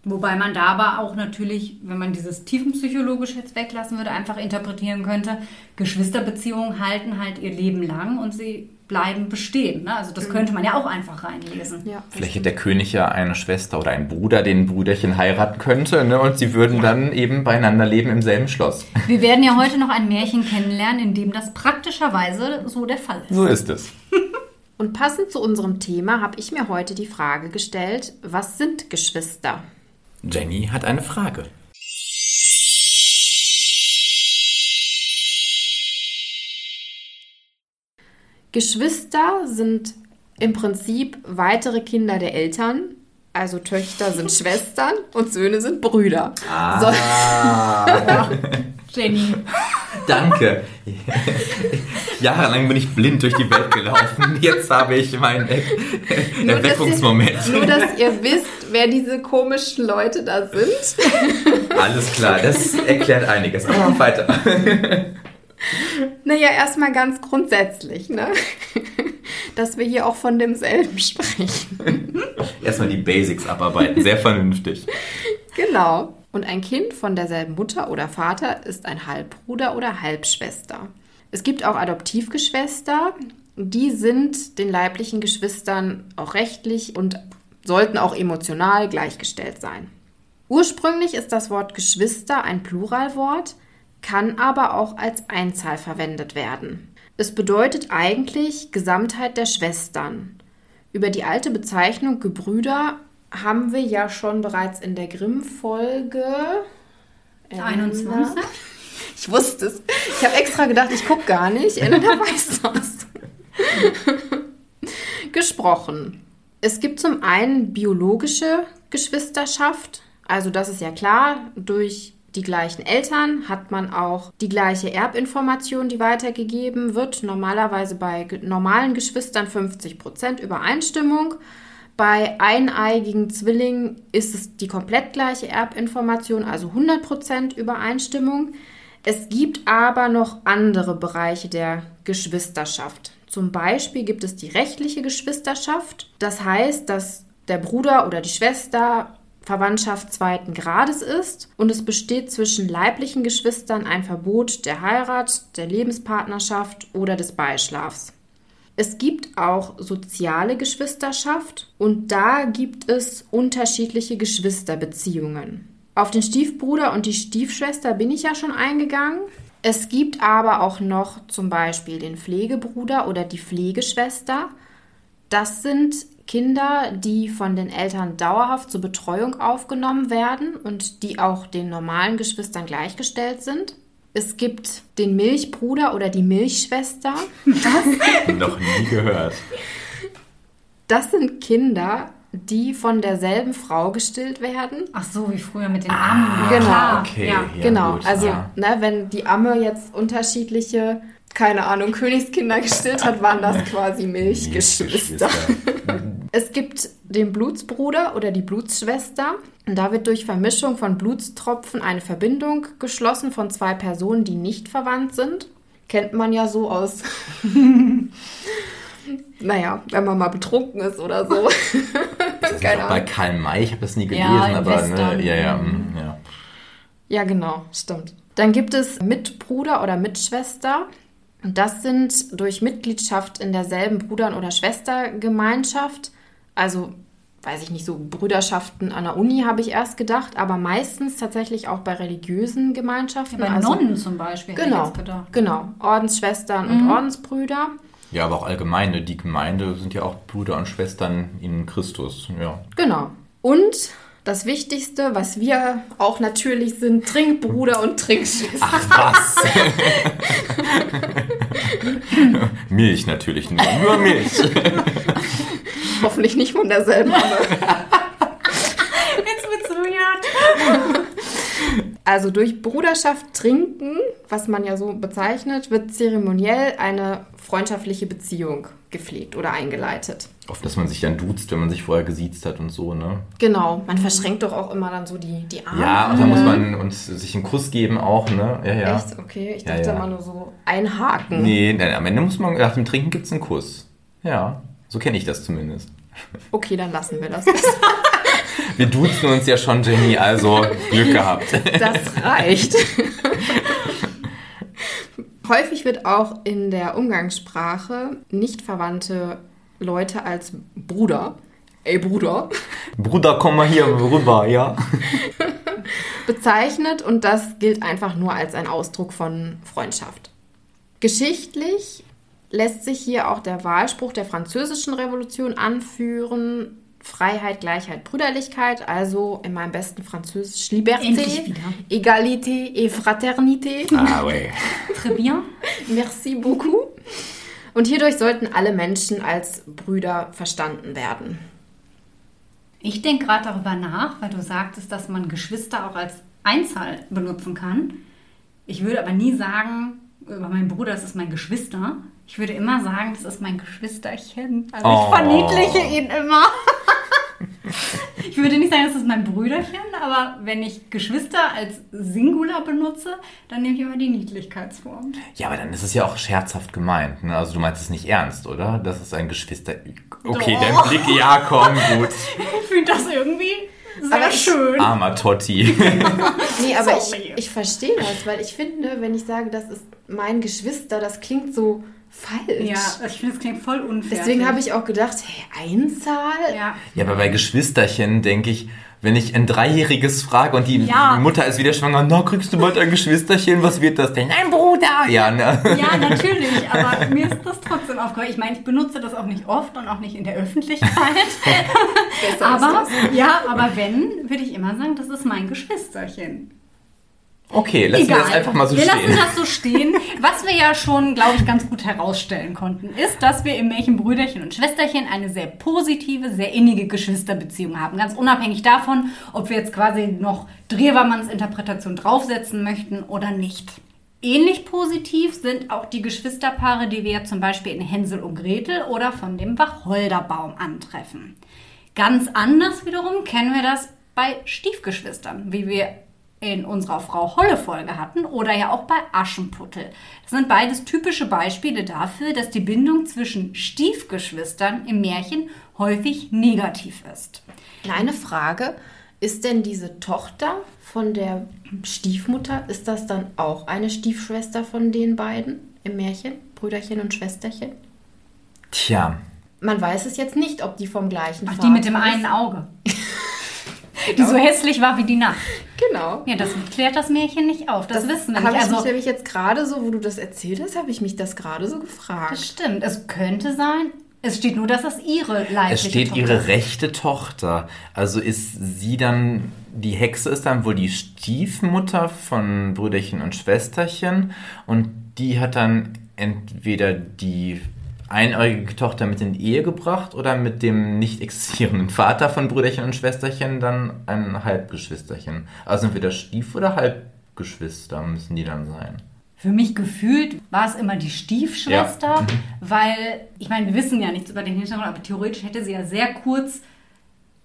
Wobei man da aber auch natürlich, wenn man dieses tiefenpsychologisch jetzt weglassen würde, einfach interpretieren könnte, Geschwisterbeziehungen halten halt ihr Leben lang und sie bleiben bestehen. Ne? Also das mhm. könnte man ja auch einfach reinlesen. Ja, Vielleicht hätte der König ja eine Schwester oder einen Bruder, den ein Brüderchen heiraten könnte ne? und sie würden dann eben beieinander leben im selben Schloss. Wir werden ja heute noch ein Märchen kennenlernen, in dem das praktischerweise so der Fall ist. So ist es. und passend zu unserem Thema habe ich mir heute die Frage gestellt, was sind Geschwister? Jenny hat eine Frage. Geschwister sind im Prinzip weitere Kinder der Eltern. Also Töchter sind *laughs* Schwestern und Söhne sind Brüder. Ah, *laughs* *laughs* Genie. *laughs* danke. *laughs* Jahrelang bin ich blind durch die Welt gelaufen. Jetzt habe ich meinen Er Nur, dass Erweckungsmoment. ihr, nur, dass ihr wisst, wer diese komischen Leute da sind. *laughs* Alles klar, das erklärt einiges. Aber weiter. Naja, erstmal ganz grundsätzlich, ne? Dass wir hier auch von demselben sprechen. Erstmal die Basics abarbeiten. Sehr vernünftig. Genau. Und ein Kind von derselben Mutter oder Vater ist ein Halbbruder oder Halbschwester. Es gibt auch Adoptivgeschwister. Die sind den leiblichen Geschwistern auch rechtlich und sollten auch emotional gleichgestellt sein. Ursprünglich ist das Wort Geschwister ein Pluralwort, kann aber auch als Einzahl verwendet werden. Es bedeutet eigentlich Gesamtheit der Schwestern. Über die alte Bezeichnung Gebrüder haben wir ja schon bereits in der Grimm-Folge 21. Ich wusste es. Ich habe extra gedacht, ich gucke gar nicht. Elena weiß das. Gesprochen. Es gibt zum einen biologische Geschwisterschaft. Also das ist ja klar, durch die gleichen Eltern hat man auch die gleiche Erbinformation, die weitergegeben wird. Normalerweise bei normalen Geschwistern 50% Übereinstimmung. Bei eineigigen Zwillingen ist es die komplett gleiche Erbinformation, also 100% Übereinstimmung. Es gibt aber noch andere Bereiche der Geschwisterschaft. Zum Beispiel gibt es die rechtliche Geschwisterschaft. Das heißt, dass der Bruder oder die Schwester Verwandtschaft zweiten Grades ist und es besteht zwischen leiblichen Geschwistern ein Verbot der Heirat, der Lebenspartnerschaft oder des Beischlafs. Es gibt auch soziale Geschwisterschaft und da gibt es unterschiedliche Geschwisterbeziehungen. Auf den Stiefbruder und die Stiefschwester bin ich ja schon eingegangen. Es gibt aber auch noch zum Beispiel den Pflegebruder oder die Pflegeschwester. Das sind Kinder, die von den Eltern dauerhaft zur Betreuung aufgenommen werden und die auch den normalen Geschwistern gleichgestellt sind. Es gibt den Milchbruder oder die Milchschwester. Noch nie gehört. Das sind Kinder, die von derselben Frau gestillt werden. Ach so, wie früher mit den Armen. genau. Klar. Okay. Ja. Ja, genau, gut, also ja. ne, wenn die Amme jetzt unterschiedliche, keine Ahnung, Königskinder gestillt hat, waren das quasi Milchgeschwister. *laughs* Es gibt den Blutsbruder oder die Blutsschwester. Und da wird durch Vermischung von Blutstropfen eine Verbindung geschlossen von zwei Personen, die nicht verwandt sind. Kennt man ja so aus. *laughs* naja, wenn man mal betrunken ist oder so. Das ist *laughs* Keine bei. Karl May, ich habe das nie gelesen, Ja, aber ne, ja, ja, mm, ja. Ja, genau, stimmt. Dann gibt es Mitbruder oder Mitschwester. Und Das sind durch Mitgliedschaft in derselben Brudern- oder Schwestergemeinschaft, also weiß ich nicht, so Brüderschaften an der Uni habe ich erst gedacht, aber meistens tatsächlich auch bei religiösen Gemeinschaften. Bei also, Nonnen zum Beispiel. hätte ich Genau, jetzt gedacht. genau. Ordensschwestern und Ordensbrüder. Ja, aber auch allgemein, ne, die Gemeinde sind ja auch Brüder und Schwestern in Christus. Ja. Genau. Und das Wichtigste, was wir auch natürlich sind, Trinkbruder und Trinkschwester. Ach was! *laughs* Milch natürlich nur. Nur Milch. *laughs* Hoffentlich nicht von derselben. Jetzt wird's weird. Also durch Bruderschaft trinken, was man ja so bezeichnet, wird zeremoniell eine freundschaftliche Beziehung gepflegt oder eingeleitet. Oft, dass man sich dann duzt, wenn man sich vorher gesiezt hat und so, ne? Genau, man verschränkt doch auch immer dann so die, die Arme. Ja, und dann muss man uns sich einen Kuss geben auch, ne? Ja, ja. Echt? Okay, ich Ja, dachte ja. immer nur so einhaken. Nee, nein, am Ende muss man, nach dem Trinken gibt's einen Kuss. Ja, so kenne ich das zumindest. Okay, dann lassen wir das. *laughs* Wir duzen uns ja schon, Jenny, also Glück gehabt. Das reicht. Häufig wird auch in der Umgangssprache nicht verwandte Leute als Bruder, ey Bruder, Bruder, komm mal hier rüber, ja? bezeichnet und das gilt einfach nur als ein Ausdruck von Freundschaft. Geschichtlich lässt sich hier auch der Wahlspruch der Französischen Revolution anführen. Freiheit, Gleichheit, Brüderlichkeit, also in meinem besten Französisch Liberté. Égalité et Fraternité. Ah, ouais. *laughs* Très bien. Merci beaucoup. Und hierdurch sollten alle Menschen als Brüder verstanden werden. Ich denke gerade darüber nach, weil du sagtest, dass man Geschwister auch als Einzahl benutzen kann. Ich würde aber nie sagen, über meinen Bruder, das ist mein Geschwister. Ich würde immer sagen, das ist mein Geschwisterchen. Also Oh. ich verniedliche ihn immer. *laughs* Ich würde nicht sagen, das ist mein Brüderchen, aber wenn ich Geschwister als Singular benutze, dann nehme ich immer die Niedlichkeitsform. Ja, aber dann ist es ja auch scherzhaft gemeint. Ne? Also du meinst es nicht ernst, oder? Das ist ein Geschwister. Okay, Doch. dein Blick, ja, komm, gut. Ich finde das irgendwie sehr Aber schön. Armer Totti. *laughs* Nee, aber Sorry. ich, ich verstehe das, weil ich finde, wenn ich sage, das ist mein Geschwister, das klingt so falsch. Ja, ich finde, das klingt voll unfair. Deswegen habe ich auch gedacht, hey, Einzahl? Ja. Ja, aber bei Geschwisterchen denke ich, wenn ich ein Dreijähriges frage und die Ja. Mutter ist wieder schwanger, na, kriegst du bald ein Geschwisterchen, was wird das denn? Ein Bruder! Ja, ne? Ja, *laughs* natürlich, aber mir ist das trotzdem aufgefallen. Ich meine, ich benutze das auch nicht oft und auch nicht in der Öffentlichkeit. *laughs* Aber ist das. ja, aber wenn, würde ich immer sagen, das ist mein Geschwisterchen. Okay, lassen wir das einfach mal so wir stehen. lassen das so stehen. Was wir ja schon, glaube ich, ganz gut herausstellen konnten, ist, dass wir im Märchen Brüderchen und Schwesterchen eine sehr positive, sehr innige Geschwisterbeziehung haben. Ganz unabhängig davon, ob wir jetzt quasi noch Drewermanns Interpretation draufsetzen möchten oder nicht. Ähnlich positiv sind auch die Geschwisterpaare, die wir ja zum Beispiel in Hänsel und Gretel oder von dem Wacholderbaum antreffen. Ganz anders wiederum kennen wir das bei Stiefgeschwistern, wie wir in unserer Frau Holle Folge hatten oder ja auch bei Aschenputtel. Das sind beides typische Beispiele dafür, dass die Bindung zwischen Stiefgeschwistern im Märchen häufig negativ ist. Kleine Frage, ist denn diese Tochter von der Stiefmutter, ist das dann auch eine Stiefschwester von den beiden im Märchen? Brüderchen und Schwesterchen? Tja, Man weiß es jetzt nicht, ob die vom gleichen Ach, Vater die mit dem ist. einen Auge. *laughs* *laughs* Die so hässlich war wie die Nacht. Genau. Ja, das klärt das Märchen nicht auf. Das, wissen wir Habe nicht. ich mich Also, nämlich jetzt gerade so, wo du das erzählt hast, habe ich mich das gerade so das gefragt. stimmt. Es könnte sein. Es steht nur, dass es ihre leibliche es steht Tochter ihre ist. rechte Tochter. Also ist sie dann, die Hexe ist dann wohl die Stiefmutter von Brüderchen und Schwesterchen und die hat dann entweder die einäugige Tochter mit in Ehe gebracht oder mit dem nicht existierenden Vater von Brüderchen und Schwesterchen dann ein Halbgeschwisterchen. Also entweder Stief- oder Halbgeschwister müssen die dann sein. Für mich gefühlt war es immer die Stiefschwester, Ja. *laughs* Weil, ich meine, wir wissen ja nichts über den Hintergrund, aber theoretisch hätte sie ja sehr kurz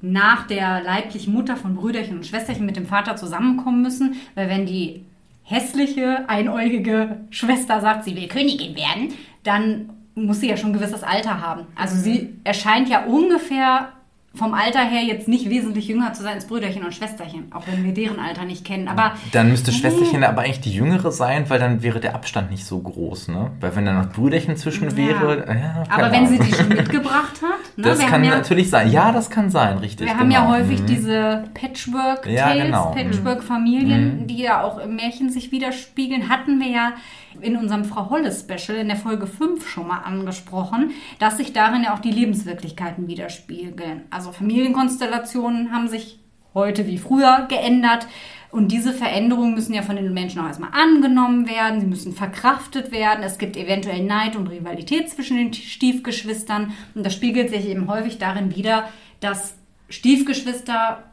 nach der leiblichen Mutter von Brüderchen und Schwesterchen mit dem Vater zusammenkommen müssen, weil wenn die hässliche, einäugige Schwester sagt, sie will Königin werden, dann muss sie ja schon ein gewisses Alter haben. Also sie erscheint ja ungefähr vom Alter her jetzt nicht wesentlich jünger zu sein als Brüderchen und Schwesterchen, auch wenn wir deren Alter nicht kennen. Aber Dann müsste Schwesterchen aber eigentlich die jüngere sein, weil dann wäre der Abstand nicht so groß, ne? Weil wenn da noch Brüderchen zwischen wäre, ja, Aber wenn sie die schon mitgebracht hat, ne? Das wir kann ja, natürlich sein. Ja, das kann sein, richtig. wir haben ja genau. häufig Mhm. diese Patchwork-Tales, Ja, genau. Patchwork-Familien, die ja auch im Märchen sich widerspiegeln. Hatten wir ja in unserem Frau Holle-Special in der Folge 5 schon mal angesprochen, dass sich darin ja auch die Lebenswirklichkeiten widerspiegeln. Also Familienkonstellationen haben sich heute wie früher geändert. Und diese Veränderungen müssen ja von den Menschen auch erstmal angenommen werden, sie müssen verkraftet werden. Es gibt eventuell Neid und Rivalität zwischen den Stiefgeschwistern. Und das spiegelt sich eben häufig darin wider, dass Stiefgeschwister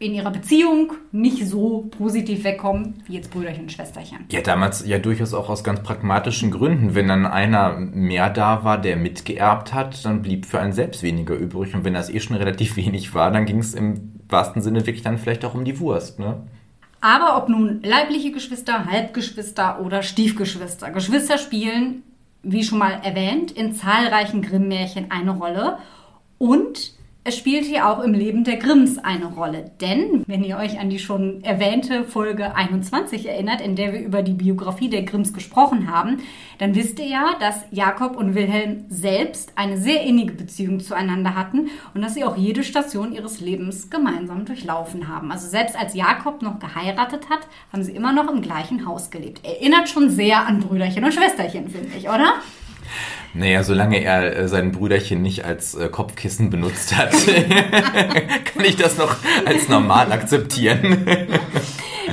in ihrer Beziehung nicht so positiv wegkommen wie jetzt Brüderchen und Schwesterchen. Ja, damals ja durchaus auch aus ganz pragmatischen Gründen. Wenn dann einer mehr da war, der mitgeerbt hat, dann blieb für einen selbst weniger übrig. Und wenn das eh schon relativ *laughs* wenig war, dann ging es im wahrsten Sinne wirklich dann vielleicht auch um die Wurst, ne? Aber ob nun leibliche Geschwister, Halbgeschwister oder Stiefgeschwister, Geschwister spielen, wie schon mal erwähnt, in zahlreichen Grimm-Märchen eine Rolle. Und es spielt hier auch im Leben der Grimms eine Rolle. Denn, wenn ihr euch an die schon erwähnte Folge 21 erinnert, in der wir über die Biografie der Grimms gesprochen haben, dann wisst ihr ja, dass Jakob und Wilhelm selbst eine sehr innige Beziehung zueinander hatten und dass sie auch jede Station ihres Lebens gemeinsam durchlaufen haben. Also selbst als Jakob noch geheiratet hat, haben sie immer noch im gleichen Haus gelebt. Erinnert schon sehr an Brüderchen und Schwesterchen, finde ich, oder? Naja, solange er äh, sein Brüderchen nicht als äh, Kopfkissen benutzt hat, *laughs* kann ich das noch als normal akzeptieren.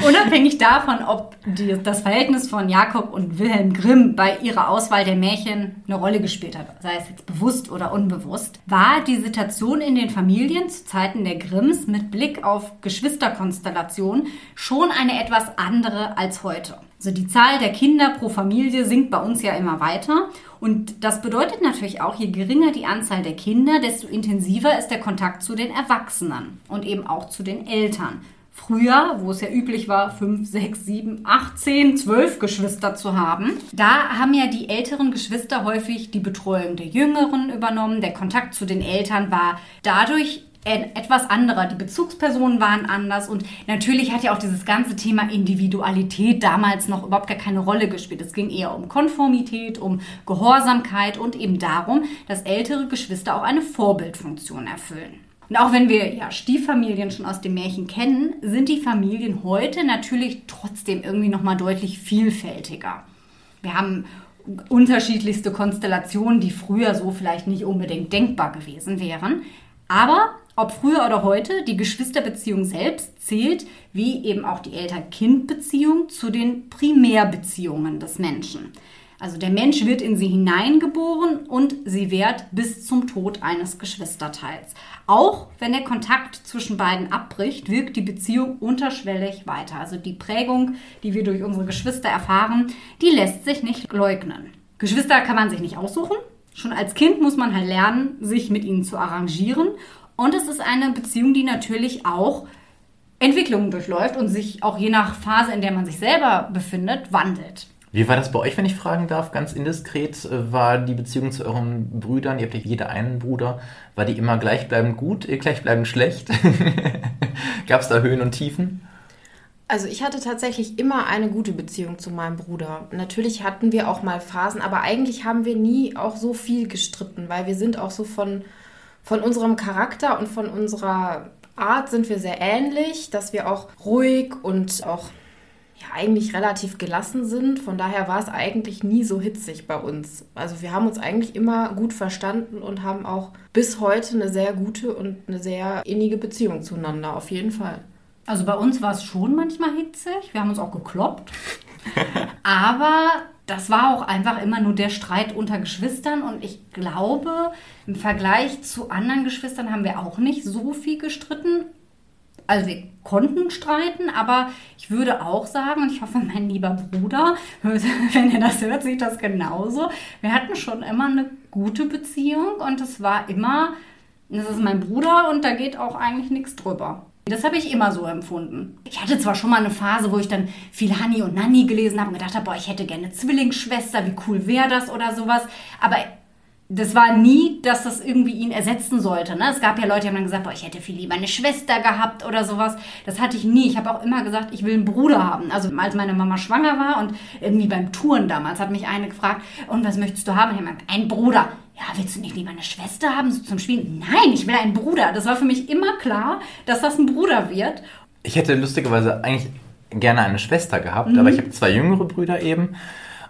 Unabhängig davon, ob die, das Verhältnis von Jakob und Wilhelm Grimm bei ihrer Auswahl der Märchen eine Rolle gespielt hat, sei es jetzt bewusst oder unbewusst, war die Situation in den Familien zu Zeiten der Grimms mit Blick auf Geschwisterkonstellation schon eine etwas andere als heute. Also die Zahl der Kinder pro Familie sinkt bei uns ja immer weiter. Und das bedeutet natürlich auch, je geringer die Anzahl der Kinder, desto intensiver ist der Kontakt zu den Erwachsenen und eben auch zu den Eltern. Früher, wo es ja üblich war, fünf, sechs, sieben, acht, zehn, zwölf Geschwister zu haben, da haben ja die älteren Geschwister häufig die Betreuung der Jüngeren übernommen. Der Kontakt zu den Eltern war dadurch etwas anderer. Die Bezugspersonen waren anders und natürlich hat ja auch dieses ganze Thema Individualität damals noch überhaupt gar keine Rolle gespielt. Es ging eher um Konformität, um Gehorsamkeit und eben darum, dass ältere Geschwister auch eine Vorbildfunktion erfüllen. Und auch wenn wir ja Stieffamilien schon aus dem Märchen kennen, sind die Familien heute natürlich trotzdem irgendwie noch mal deutlich vielfältiger. Wir haben unterschiedlichste Konstellationen, die früher so vielleicht nicht unbedingt denkbar gewesen wären. Aber ob früher oder heute, die Geschwisterbeziehung selbst zählt, wie eben auch die Eltern-Kind-Beziehung, zu den Primärbeziehungen des Menschen. Also der Mensch wird in sie hineingeboren und sie währt bis zum Tod eines Geschwisterteils. Auch wenn der Kontakt zwischen beiden abbricht, wirkt die Beziehung unterschwellig weiter. Also die Prägung, die wir durch unsere Geschwister erfahren, die lässt sich nicht leugnen. Geschwister kann man sich nicht aussuchen. Schon als Kind muss man halt lernen, sich mit ihnen zu arrangieren. Und es ist eine Beziehung, die natürlich auch Entwicklungen durchläuft und sich auch je nach Phase, in der man sich selber befindet, wandelt. Wie war das bei euch, wenn ich fragen darf, ganz indiskret? Äh, war die Beziehung zu euren Brüdern, ihr habt ja jeder einen Bruder, war die immer gleichbleibend gut, äh, gleichbleibend schlecht? *laughs* Gab es da Höhen und Tiefen? Also ich hatte tatsächlich immer eine gute Beziehung zu meinem Bruder. Natürlich hatten wir auch mal Phasen, aber eigentlich haben wir nie auch so viel gestritten, weil wir sind auch so von, von unserem Charakter und von unserer Art sind wir sehr ähnlich, dass wir auch ruhig und auch ja, eigentlich relativ gelassen sind. Von daher war es eigentlich nie so hitzig bei uns. Also wir haben uns eigentlich immer gut verstanden und haben auch bis heute eine sehr gute und eine sehr innige Beziehung zueinander, auf jeden Fall. Also bei uns war es schon manchmal hitzig. Wir haben uns auch gekloppt. *laughs* Aber das war auch einfach immer nur der Streit unter Geschwistern und ich glaube, im Vergleich zu anderen Geschwistern haben wir auch nicht so viel gestritten. Also wir konnten streiten, aber ich würde auch sagen, und ich hoffe, mein lieber Bruder, *laughs* wenn er das hört, sieht das genauso. Wir hatten schon immer eine gute Beziehung und es war immer, das ist mein Bruder und da geht auch eigentlich nichts drüber. Das habe ich immer so empfunden. Ich hatte zwar schon mal eine Phase, wo ich dann viel Hanni und Nanni gelesen habe und gedacht habe, boah, ich hätte gerne Zwillingsschwester, wie cool wäre das oder sowas. Aber das war nie, dass das irgendwie ihn ersetzen sollte. Ne? Es gab ja Leute, die haben dann gesagt, boah, ich hätte viel lieber eine Schwester gehabt oder sowas. Das hatte ich nie. Ich habe auch immer gesagt, ich will einen Bruder haben. Also als meine Mama schwanger war und irgendwie beim Touren damals hat mich eine gefragt, und was möchtest du haben? Und ich habe gesagt, einen Bruder. Ja, willst du nicht lieber eine Schwester haben so zum Spielen? Nein, ich will einen Bruder. Das war für mich immer klar, dass das ein Bruder wird. Ich hätte lustigerweise eigentlich gerne eine Schwester gehabt, mhm. aber ich habe zwei jüngere Brüder eben.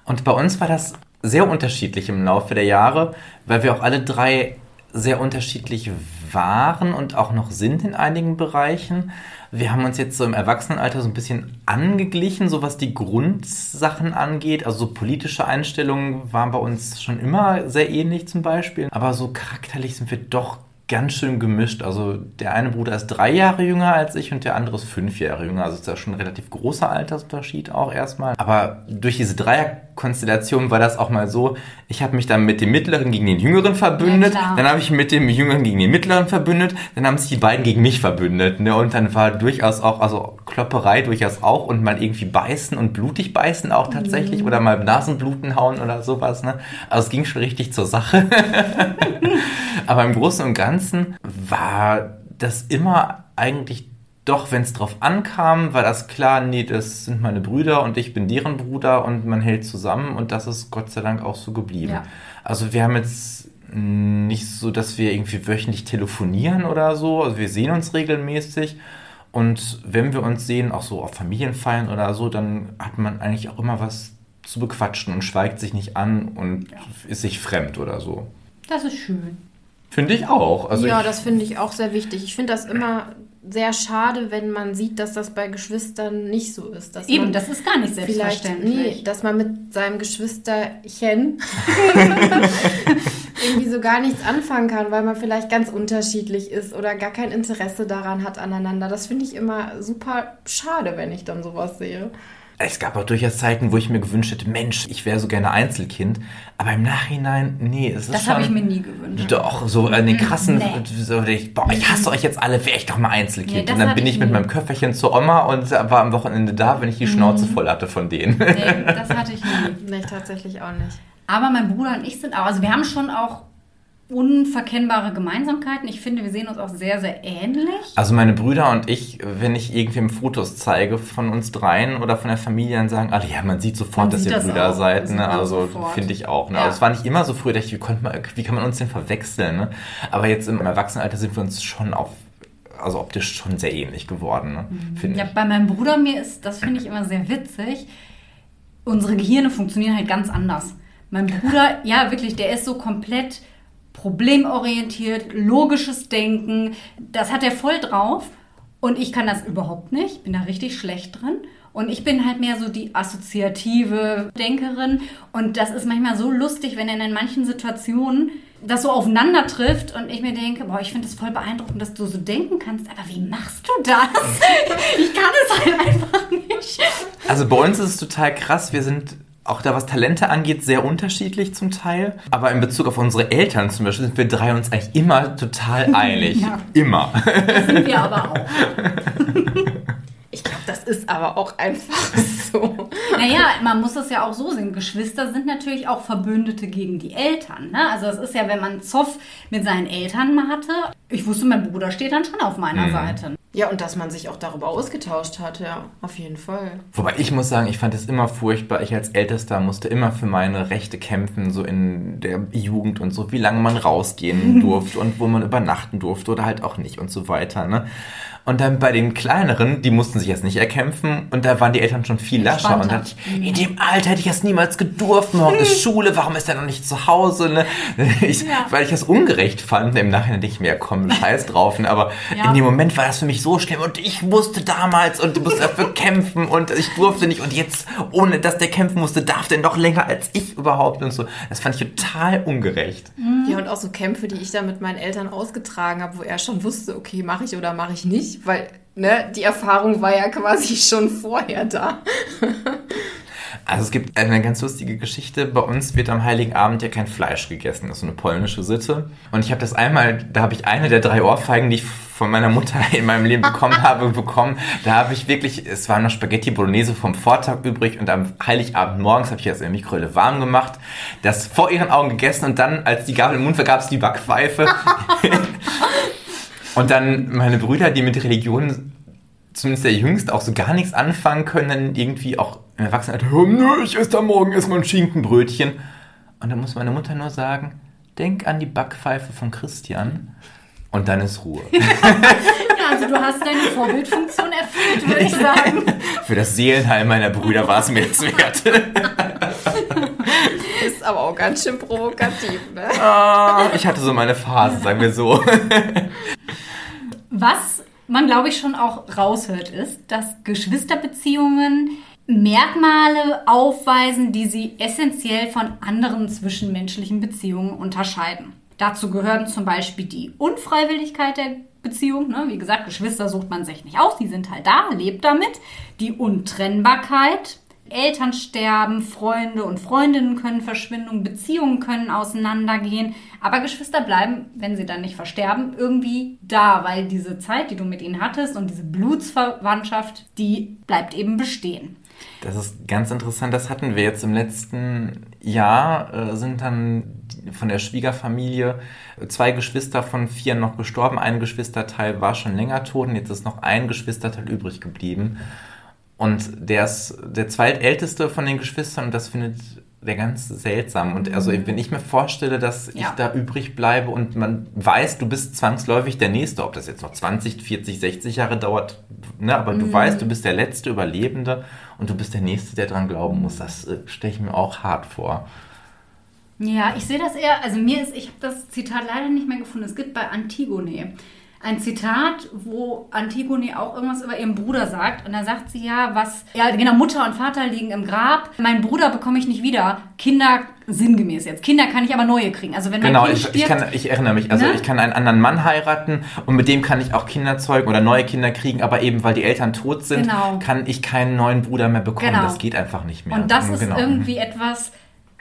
Und bei uns war das sehr unterschiedlich im Laufe der Jahre, weil wir auch alle drei sehr unterschiedlich waren und auch noch sind in einigen Bereichen. Wir haben uns jetzt so im Erwachsenenalter so ein bisschen angeglichen, so was die Grundsachen angeht. Also so politische Einstellungen waren bei uns schon immer sehr ähnlich zum Beispiel. Aber so charakterlich sind wir doch ganz schön gemischt. Also der eine Bruder ist drei Jahre jünger als ich und der andere ist fünf Jahre jünger. Also ist ja schon ein relativ großer Altersunterschied auch erstmal. Aber durch diese Dreierkonstellation war das auch mal so, ich habe mich dann mit dem Mittleren gegen den Jüngeren verbündet, ja, dann habe ich mit dem Jüngeren gegen den Mittleren verbündet, dann haben sich die beiden gegen mich verbündet. Ne? Und dann war durchaus auch, also Klopperei durchaus auch und mal irgendwie beißen und blutig beißen auch tatsächlich mhm. oder mal Nasenbluten hauen oder sowas. Ne? Also es ging schon richtig zur Sache. *laughs* Aber im Großen und Ganzen war das immer eigentlich doch, wenn es drauf ankam, war das klar, nee, das sind meine Brüder und ich bin deren Bruder und man hält zusammen und das ist Gott sei Dank auch so geblieben. Ja. Also wir haben jetzt nicht so, dass wir irgendwie wöchentlich telefonieren oder so, also wir sehen uns regelmäßig und wenn wir uns sehen, auch so auf Familienfeiern oder so, dann hat man eigentlich auch immer was zu bequatschen und schweigt sich nicht an und ja. ist sich fremd oder so. Das ist schön. Finde ich auch. Also ja, das finde ich auch sehr wichtig. Ich finde das immer sehr schade, wenn man sieht, dass das bei Geschwistern nicht so ist. Dass Eben, das ist gar nicht vielleicht, selbstverständlich. nee, dass man mit seinem Geschwisterchen *laughs* irgendwie so gar nichts anfangen kann, weil man vielleicht ganz unterschiedlich ist oder gar kein Interesse daran hat aneinander. Das finde ich immer super schade, wenn ich dann sowas sehe. Es gab auch durchaus Zeiten, wo ich mir gewünscht hätte, Mensch, ich wäre so gerne Einzelkind. Aber im Nachhinein, nee, es ist Das schon... habe ich mir nie gewünscht. Doch, so an den krassen, Nee. so, ich, boah, ich hasse euch jetzt alle, wäre ich doch mal Nee, Einzelkind. das und dann bin ich ich mit meinem Köfferchen zur Oma und war am Wochenende da, wenn ich die Schnauze voll hatte von denen. Nee, das hatte ich nie. Nee, tatsächlich auch nicht. Aber mein Bruder und ich sind auch, also wir haben schon auch unverkennbare Gemeinsamkeiten. Ich finde, wir sehen uns auch sehr, sehr ähnlich. Also meine Brüder und ich, wenn ich irgendwem Fotos zeige von uns dreien oder von der Familie, dann sagen alle, ja, man sieht sofort, Man dass sieht ihr das Brüder auch. seid. Ne? Also finde ich auch. Ne? Ja. Also es war nicht immer so früh, ich, wie, man, wie kann man uns denn verwechseln? Ne? Aber jetzt im Erwachsenenalter sind wir uns schon auf, also optisch schon sehr ähnlich geworden, ne? finde Ja, ich. bei meinem Bruder mir ist, das finde ich immer sehr witzig, unsere Gehirne funktionieren halt ganz anders. Mein Bruder, ja wirklich, der ist so komplett problemorientiert, logisches Denken, das hat er voll drauf und ich kann das überhaupt nicht, bin da richtig schlecht drin. Und ich bin halt mehr so die assoziative Denkerin. Und das ist manchmal so lustig, wenn er in manchen Situationen das so aufeinander trifft und ich mir denke, boah, ich finde es voll beeindruckend, dass du so denken kannst. Aber wie machst du das? *laughs* Ich kann es halt einfach nicht. Also bei uns ist es total krass. Wir sind auch da, was Talente angeht, sehr unterschiedlich zum Teil. Aber in Bezug auf unsere Eltern zum Beispiel sind wir drei uns eigentlich immer total *laughs* einig. Ja. Immer. Das sind wir aber *laughs* auch. Ich glaube, das ist aber auch einfach *laughs* so. Naja, man muss es ja auch so sehen. Geschwister sind natürlich auch Verbündete gegen die Eltern. Ne? Also es ist ja, wenn man Zoff mit seinen Eltern mal hatte, ich wusste, mein Bruder steht dann schon auf meiner Seite. Ja, und dass man sich auch darüber ausgetauscht hat, ja, auf jeden Fall. Wobei ich muss sagen, ich fand es immer furchtbar. Ich als Ältester musste immer für meine Rechte kämpfen, so in der Jugend und so, wie lange man rausgehen *laughs* durfte und wo man übernachten durfte oder halt auch nicht und so weiter. Ne? Und dann bei den kleineren, die mussten sich jetzt nicht erkämpfen und da waren die Eltern schon viel lascher. Und dann, dachte ich, in dem Alter hätte ich das niemals gedurft. Morgen ist Schule, warum ist er noch nicht zu Hause? Ne? *laughs* Ich, Ja. Weil ich das ungerecht fand. Im Nachhinein denke ich mir, ja komm, scheiß *laughs* drauf. Ne? Aber Ja. in dem Moment war das für mich so schlimm und ich musste damals und du musst dafür *laughs* kämpfen und ich durfte nicht und jetzt, ohne dass der kämpfen musste, darf der noch länger als ich überhaupt und so. Das fand ich total ungerecht. Ja, und auch so Kämpfe, die ich da mit meinen Eltern ausgetragen habe, wo er schon wusste, okay, mache ich oder mache ich nicht, weil ne, die Erfahrung war ja quasi schon vorher da. Also es gibt eine ganz lustige Geschichte. Bei uns wird am Heiligen Abend ja kein Fleisch gegessen. Das ist so eine polnische Sitte. Und ich habe das einmal, da habe ich eine der drei Ohrfeigen, die ich von meiner Mutter *laughs* in meinem Leben bekommen habe, bekommen. Da habe ich wirklich, es war noch Spaghetti Bolognese vom Vortag übrig und am Heiligabend morgens habe ich das in der Mikrowelle warm gemacht, das vor ihren Augen gegessen und dann, als die Gabel im Mund war, gab es die Backpfeife. Und dann meine Brüder, die mit Religion zumindest der Jüngste auch so gar nichts anfangen können, dann irgendwie auch im Erwachsenenalter, "Oh, nö, ich esse da morgen erstmal ein Schinkenbrötchen. Und dann muss meine Mutter nur sagen, denk an die Backpfeife von Christian und dann ist Ruhe. *laughs* Ja, also du hast deine Vorbildfunktion erfüllt, würde ich sagen. *laughs* Für das Seelenheil meiner Brüder war es mir das wert. *laughs* Ist aber auch ganz schön provokativ, ne? Ah, ich hatte so meine Phase, sagen wir so. Was man, glaube ich, schon auch raushört, ist, dass Geschwisterbeziehungen Merkmale aufweisen, die sie essentiell von anderen zwischenmenschlichen Beziehungen unterscheiden. Dazu gehören zum Beispiel die Unfreiwilligkeit der Beziehung. Ne? Wie gesagt, Geschwister sucht man sich nicht aus, die sind halt da, lebt damit. Die Untrennbarkeit. Eltern sterben, Freunde und Freundinnen können verschwinden, Beziehungen können auseinandergehen. Aber Geschwister bleiben, wenn sie dann nicht versterben, irgendwie da, weil diese Zeit, die du mit ihnen hattest und diese Blutsverwandtschaft, die bleibt eben bestehen. Das ist ganz interessant. Das hatten wir jetzt im letzten Jahr, äh, sind dann von der Schwiegerfamilie zwei Geschwister von vier noch gestorben. Ein Geschwisterteil war schon länger tot und jetzt ist noch ein Geschwisterteil übrig geblieben. Und der ist der zweitälteste von den Geschwistern und das findet der ganz seltsam. Und also wenn ich mir vorstelle, dass ich Ja. da übrig bleibe und man weiß, du bist zwangsläufig der Nächste, ob das jetzt noch 20, 40, 60 Jahre dauert, ne, aber du weißt, du bist der letzte Überlebende und du bist der Nächste, der dran glauben muss. Das äh, stelle ich mir auch hart vor. Ja, ich sehe das eher, also mir ist, ich habe das Zitat leider nicht mehr gefunden. Es gibt bei Antigone ein Zitat, wo Antigone auch irgendwas über ihren Bruder sagt. Und da sagt sie ja, was, ja, genau, Mutter und Vater liegen im Grab. Mein Bruder bekomme ich nicht wieder. Kinder, sinngemäß jetzt. Kinder kann ich aber neue kriegen. Also wenn mein Genau, Kind ich, stirbt, ich, kann, ich erinnere mich. Also Ne? ich kann einen anderen Mann heiraten und mit dem kann ich auch Kinder zeugen oder neue Kinder kriegen, aber eben weil die Eltern tot sind, Genau. kann ich keinen neuen Bruder mehr bekommen. Genau. Das geht einfach nicht mehr. Und das Mhm, ist genau. irgendwie etwas,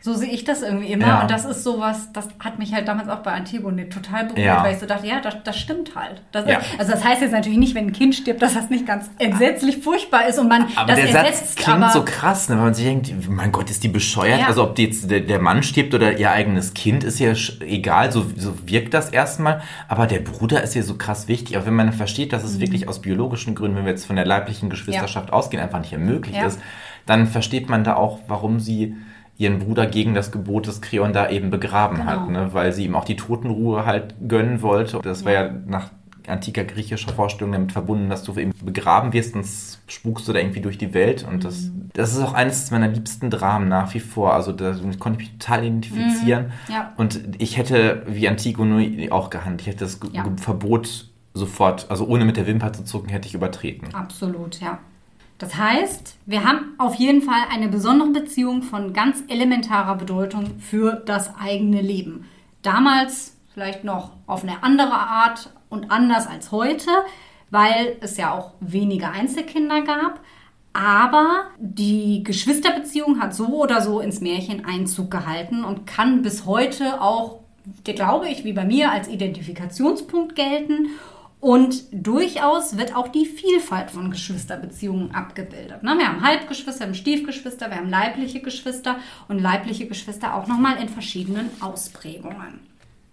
so sehe ich das irgendwie immer. Ja. Und das ist sowas, das hat mich halt damals auch bei Antigone total berührt, Ja. weil ich so dachte, ja, das, das stimmt halt. Das Ja. ist, also das heißt jetzt natürlich nicht, wenn ein Kind stirbt, dass das nicht ganz entsetzlich furchtbar ist und man Aber das der ersetzt. Satz klingt aber so krass, ne? wenn man sich denkt, mein Gott, ist die bescheuert? Also ob jetzt der, der Mann stirbt oder ihr eigenes Kind, ist ja egal, so, so wirkt das erstmal. Aber der Bruder ist ja so krass wichtig. Aber wenn man versteht, dass Mhm. es wirklich aus biologischen Gründen, wenn wir jetzt von der leiblichen Geschwisterschaft ausgehen, einfach nicht ermöglicht Ja. ist, dann versteht man da auch, warum sie ihren Bruder gegen das Gebot des Kreon da eben begraben Genau. hat, ne? weil sie ihm auch die Totenruhe halt gönnen wollte. Das war ja nach antiker griechischer Vorstellung damit verbunden, dass du eben begraben wirst, sonst spukst du da irgendwie durch die Welt. Und das, Mhm. das ist auch eines meiner liebsten Dramen nach wie vor. Also da konnte ich mich total identifizieren. Mhm. Ja. Und ich hätte wie Antigone auch gehandelt. Ich hätte das Ja. Verbot sofort, also ohne mit der Wimper zu zucken, hätte ich übertreten. Absolut, ja. Das heißt, wir haben auf jeden Fall eine besondere Beziehung von ganz elementarer Bedeutung für das eigene Leben. Damals vielleicht noch auf eine andere Art und anders als heute, weil es ja auch weniger Einzelkinder gab. Aber die Geschwisterbeziehung hat so oder so ins Märchen Einzug gehalten und kann bis heute auch, glaube ich, wie bei mir, als Identifikationspunkt gelten. Und durchaus wird auch die Vielfalt von Geschwisterbeziehungen abgebildet. Ne? Wir haben Halbgeschwister, wir haben Stiefgeschwister, wir haben leibliche Geschwister und leibliche Geschwister auch nochmal in verschiedenen Ausprägungen.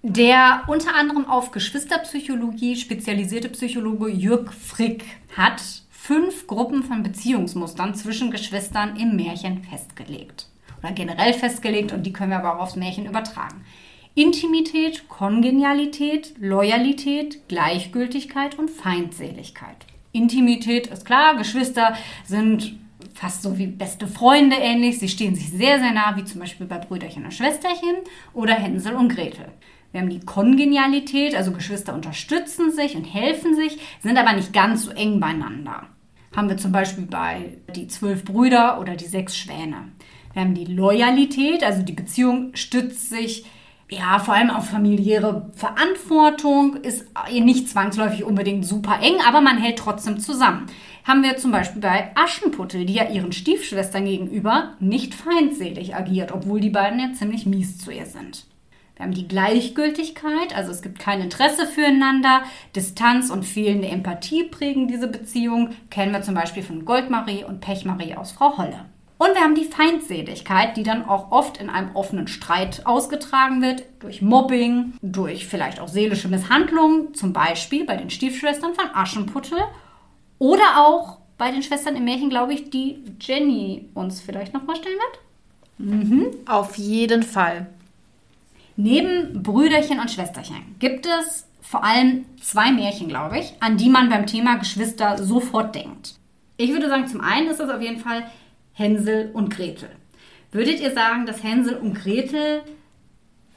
Der unter anderem auf Geschwisterpsychologie spezialisierte Psychologe Jürg Frick hat fünf Gruppen von Beziehungsmustern zwischen Geschwistern im Märchen festgelegt. Oder generell festgelegt und die können wir aber auch aufs Märchen übertragen. Intimität, Kongenialität, Loyalität, Gleichgültigkeit und Feindseligkeit. Intimität ist klar, Geschwister sind fast so wie beste Freunde ähnlich. Sie stehen sich sehr, sehr nah, wie zum Beispiel bei Brüderchen und Schwesterchen oder Hänsel und Gretel. Wir haben die Kongenialität, also Geschwister unterstützen sich und helfen sich, sind aber nicht ganz so eng beieinander. Haben wir zum Beispiel bei die zwölf Brüder oder die sechs Schwäne. Wir haben die Loyalität, also die Beziehung stützt sich ja vor allem auf familiäre Verantwortung, ist nicht zwangsläufig unbedingt super eng, aber man hält trotzdem zusammen. Haben wir zum Beispiel bei Aschenputtel, die ja ihren Stiefschwestern gegenüber nicht feindselig agiert, obwohl die beiden ja ziemlich mies zu ihr sind. Wir haben die Gleichgültigkeit, also es gibt kein Interesse füreinander, Distanz und fehlende Empathie prägen diese Beziehung, kennen wir zum Beispiel von Goldmarie und Pechmarie aus Frau Holle. Und wir haben die Feindseligkeit, die dann auch oft in einem offenen Streit ausgetragen wird, durch Mobbing, durch vielleicht auch seelische Misshandlungen, zum Beispiel bei den Stiefschwestern von Aschenputtel oder auch bei den Schwestern im Märchen, glaube ich, die Jenny uns vielleicht noch vorstellen wird. Auf jeden Fall. Neben Brüderchen und Schwesterchen gibt es vor allem zwei Märchen, glaube ich, an die man beim Thema Geschwister sofort denkt. Ich würde sagen, zum einen ist das auf jeden Fall Hänsel und Gretel. Würdet ihr sagen, dass Hänsel und Gretel,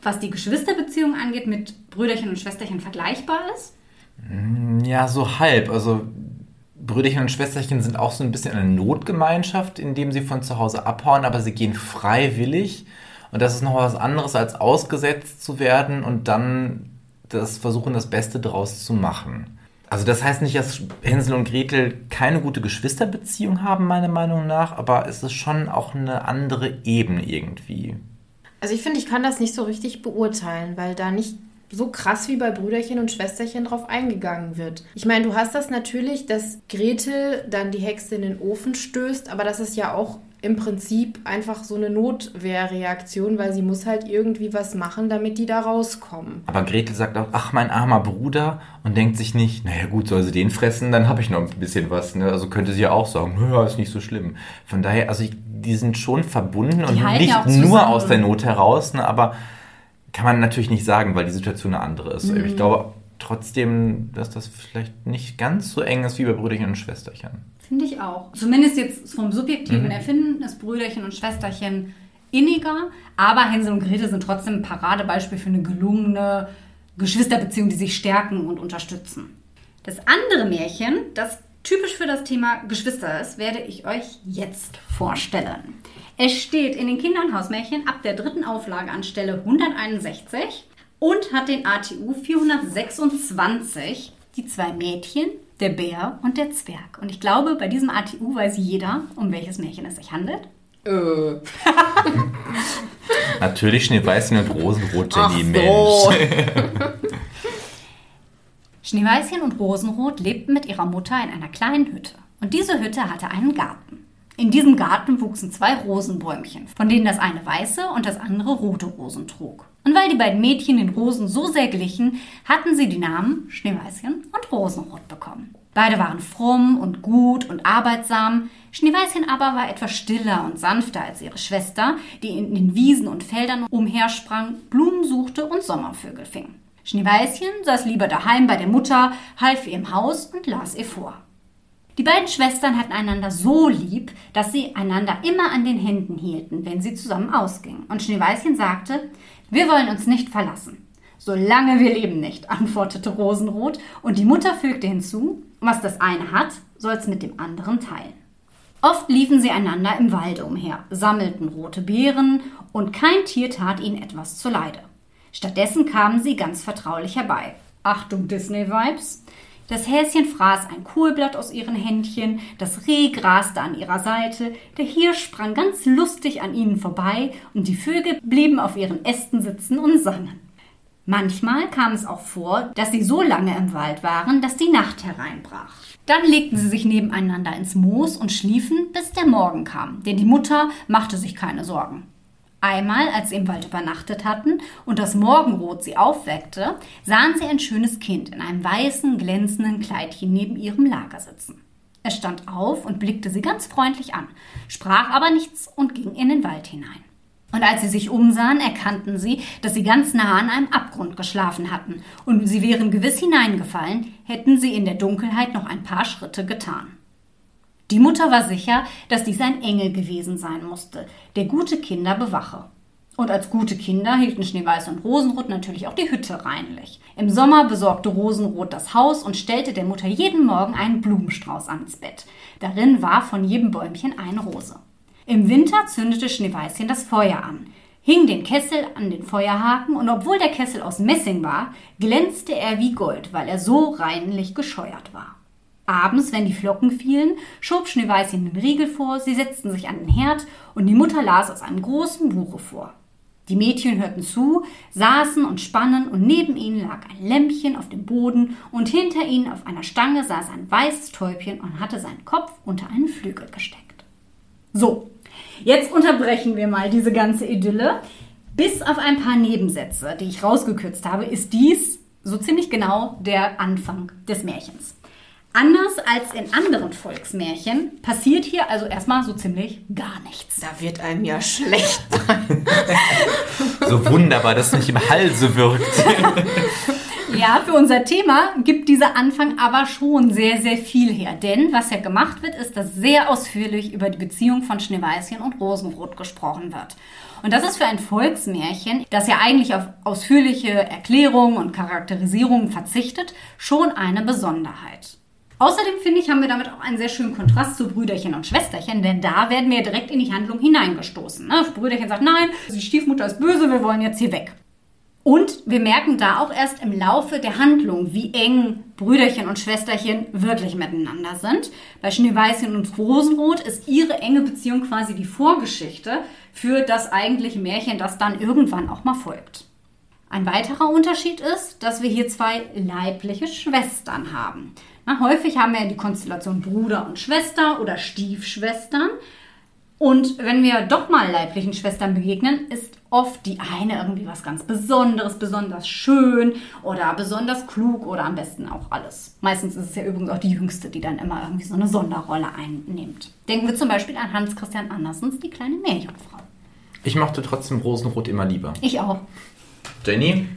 was die Geschwisterbeziehung angeht, mit Brüderchen und Schwesterchen vergleichbar ist? Ja, so halb. Also Brüderchen und Schwesterchen sind auch so ein bisschen eine Notgemeinschaft, indem sie von zu Hause abhauen, aber sie gehen freiwillig. Und das ist noch was anderes, als ausgesetzt zu werden und dann das versuchen, das Beste draus zu machen. Also das heißt nicht, dass Hänsel und Gretel keine gute Geschwisterbeziehung haben, meiner Meinung nach, aber es ist schon auch eine andere Ebene irgendwie. Also ich finde, ich kann das nicht so richtig beurteilen, weil da nicht so krass wie bei Brüderchen und Schwesterchen drauf eingegangen wird. Ich meine, du hast das natürlich, dass Gretel dann die Hexe in den Ofen stößt, aber das ist ja auch im Prinzip einfach so eine Notwehrreaktion, weil sie muss halt irgendwie was machen, damit die da rauskommen. Aber Gretel sagt auch, ach, mein armer Bruder, und denkt sich nicht, naja gut, soll sie den fressen, dann habe ich noch ein bisschen was. Ne? Also könnte sie ja auch sagen, ja, ist nicht so schlimm. Von daher, also ich, die sind schon verbunden und halten nicht ja nur aus der Not heraus, ne? aber kann man natürlich nicht sagen, weil die Situation eine andere ist. Mhm. Ich glaube trotzdem, dass das vielleicht nicht ganz so eng ist wie bei Brüderchen und Schwesterchen. Finde ich auch. Zumindest jetzt vom subjektiven Erfinden ist Brüderchen und Schwesterchen inniger, aber Hänsel und Gretel sind trotzdem ein Paradebeispiel für eine gelungene Geschwisterbeziehungen, die sich stärken und unterstützen. Das andere Märchen, das typisch für das Thema Geschwister ist, werde ich euch jetzt vorstellen. Es steht in den Kinder- und Hausmärchen ab der dritten Auflage an Stelle 161 und hat den ATU 426, die zwei Mädchen, der Bär und der Zwerg. Und ich glaube, bei diesem ATU weiß jeder, um welches Märchen es sich handelt. Äh. *laughs* Natürlich Schneeweißchen und Rosenrot, Jenny, so. Mensch. *laughs* Schneeweißchen und Rosenrot lebten mit ihrer Mutter in einer kleinen Hütte. Und diese Hütte hatte einen Garten. In diesem Garten wuchsen zwei Rosenbäumchen, von denen das eine weiße und das andere rote Rosen trug. Und weil die beiden Mädchen den Rosen so sehr glichen, hatten sie die Namen Schneeweißchen und Rosenrot bekommen. Beide waren fromm und gut und arbeitsam. Schneeweißchen aber war etwas stiller und sanfter als ihre Schwester, die in den Wiesen und Feldern umhersprang, Blumen suchte und Sommervögel fing. Schneeweißchen saß lieber daheim bei der Mutter, half ihr im Haus und las ihr vor. Die beiden Schwestern hatten einander so lieb, dass sie einander immer an den Händen hielten, wenn sie zusammen ausgingen. Und Schneeweißchen sagte, wir wollen uns nicht verlassen. Solange wir leben nicht, *laughs* antwortete Rosenrot, und die Mutter fügte hinzu, was das eine hat, soll's mit dem anderen teilen. Oft liefen sie einander im Walde umher, sammelten rote Beeren, und kein Tier tat ihnen etwas zuleide. Stattdessen kamen sie ganz vertraulich herbei. Achtung, Disney-Vibes. Das Häschen fraß ein Kohlblatt aus ihren Händchen, das Reh graste an ihrer Seite, der Hirsch sprang ganz lustig an ihnen vorbei und die Vögel blieben auf ihren Ästen sitzen und sangen. Manchmal kam es auch vor, dass sie so lange im Wald waren, dass die Nacht hereinbrach. Dann legten sie sich nebeneinander ins Moos und schliefen, bis der Morgen kam, denn die Mutter machte sich keine Sorgen. Einmal, als sie im Wald übernachtet hatten und das Morgenrot sie aufweckte, sahen sie ein schönes Kind in einem weißen, glänzenden Kleidchen neben ihrem Lager sitzen. Es stand auf und blickte sie ganz freundlich an, sprach aber nichts und ging in den Wald hinein. Und als sie sich umsahen, erkannten sie, dass sie ganz nah an einem Abgrund geschlafen hatten, und sie wären gewiss hineingefallen, hätten sie in der Dunkelheit noch ein paar Schritte getan. Die Mutter war sicher, dass dies ein Engel gewesen sein musste, der gute Kinder bewache. Und als gute Kinder hielten Schneeweiß und Rosenrot natürlich auch die Hütte reinlich. Im Sommer besorgte Rosenrot das Haus und stellte der Mutter jeden Morgen einen Blumenstrauß ans Bett. Darin war von jedem Bäumchen eine Rose. Im Winter zündete Schneeweißchen das Feuer an, hing den Kessel an den Feuerhaken und obwohl der Kessel aus Messing war, glänzte er wie Gold, weil er so reinlich gescheuert war. Abends, wenn die Flocken fielen, schob Schneeweißchen den Riegel vor, sie setzten sich an den Herd und die Mutter las aus einem großen Buche vor. Die Mädchen hörten zu, saßen und spannen und neben ihnen lag ein Lämpchen auf dem Boden und hinter ihnen auf einer Stange saß ein weißes Täubchen und hatte seinen Kopf unter einen Flügel gesteckt. So, jetzt unterbrechen wir mal diese ganze Idylle. Bis auf ein paar Nebensätze, die ich rausgekürzt habe, ist dies so ziemlich genau der Anfang des Märchens. Anders als in anderen Volksmärchen passiert hier also erstmal so ziemlich gar nichts. Da wird einem ja schlecht sein. So wunderbar, dass es nicht im Halse wirkt. Ja, für unser Thema gibt dieser Anfang aber schon sehr, sehr viel her. Denn was ja gemacht wird, ist, dass sehr ausführlich über die Beziehung von Schneeweißchen und Rosenrot gesprochen wird. Und das ist für ein Volksmärchen, das ja eigentlich auf ausführliche Erklärungen und Charakterisierungen verzichtet, schon eine Besonderheit. Außerdem finde ich, haben wir damit auch einen sehr schönen Kontrast zu Brüderchen und Schwesterchen, denn da werden wir direkt in die Handlung hineingestoßen. Ne? Brüderchen sagt, nein, die Stiefmutter ist böse, wir wollen jetzt hier weg. Und wir merken da auch erst im Laufe der Handlung, wie eng Brüderchen und Schwesterchen wirklich miteinander sind. Bei Schneeweißchen und Rosenrot ist ihre enge Beziehung quasi die Vorgeschichte für das eigentliche Märchen, das dann irgendwann auch mal folgt. Ein weiterer Unterschied ist, dass wir hier zwei leibliche Schwestern haben. Na, häufig haben wir die Konstellation Bruder und Schwester oder Stiefschwestern. Und wenn wir doch mal leiblichen Schwestern begegnen, ist oft die eine irgendwie was ganz Besonderes, besonders schön oder besonders klug oder am besten auch alles. Meistens ist es ja übrigens auch die Jüngste, die dann immer irgendwie so eine Sonderrolle einnimmt. Denken wir zum Beispiel an Hans Christian Andersens, die kleine Meerjungfrau. Ich mochte trotzdem Rosenrot immer lieber. Ich auch. Jenny?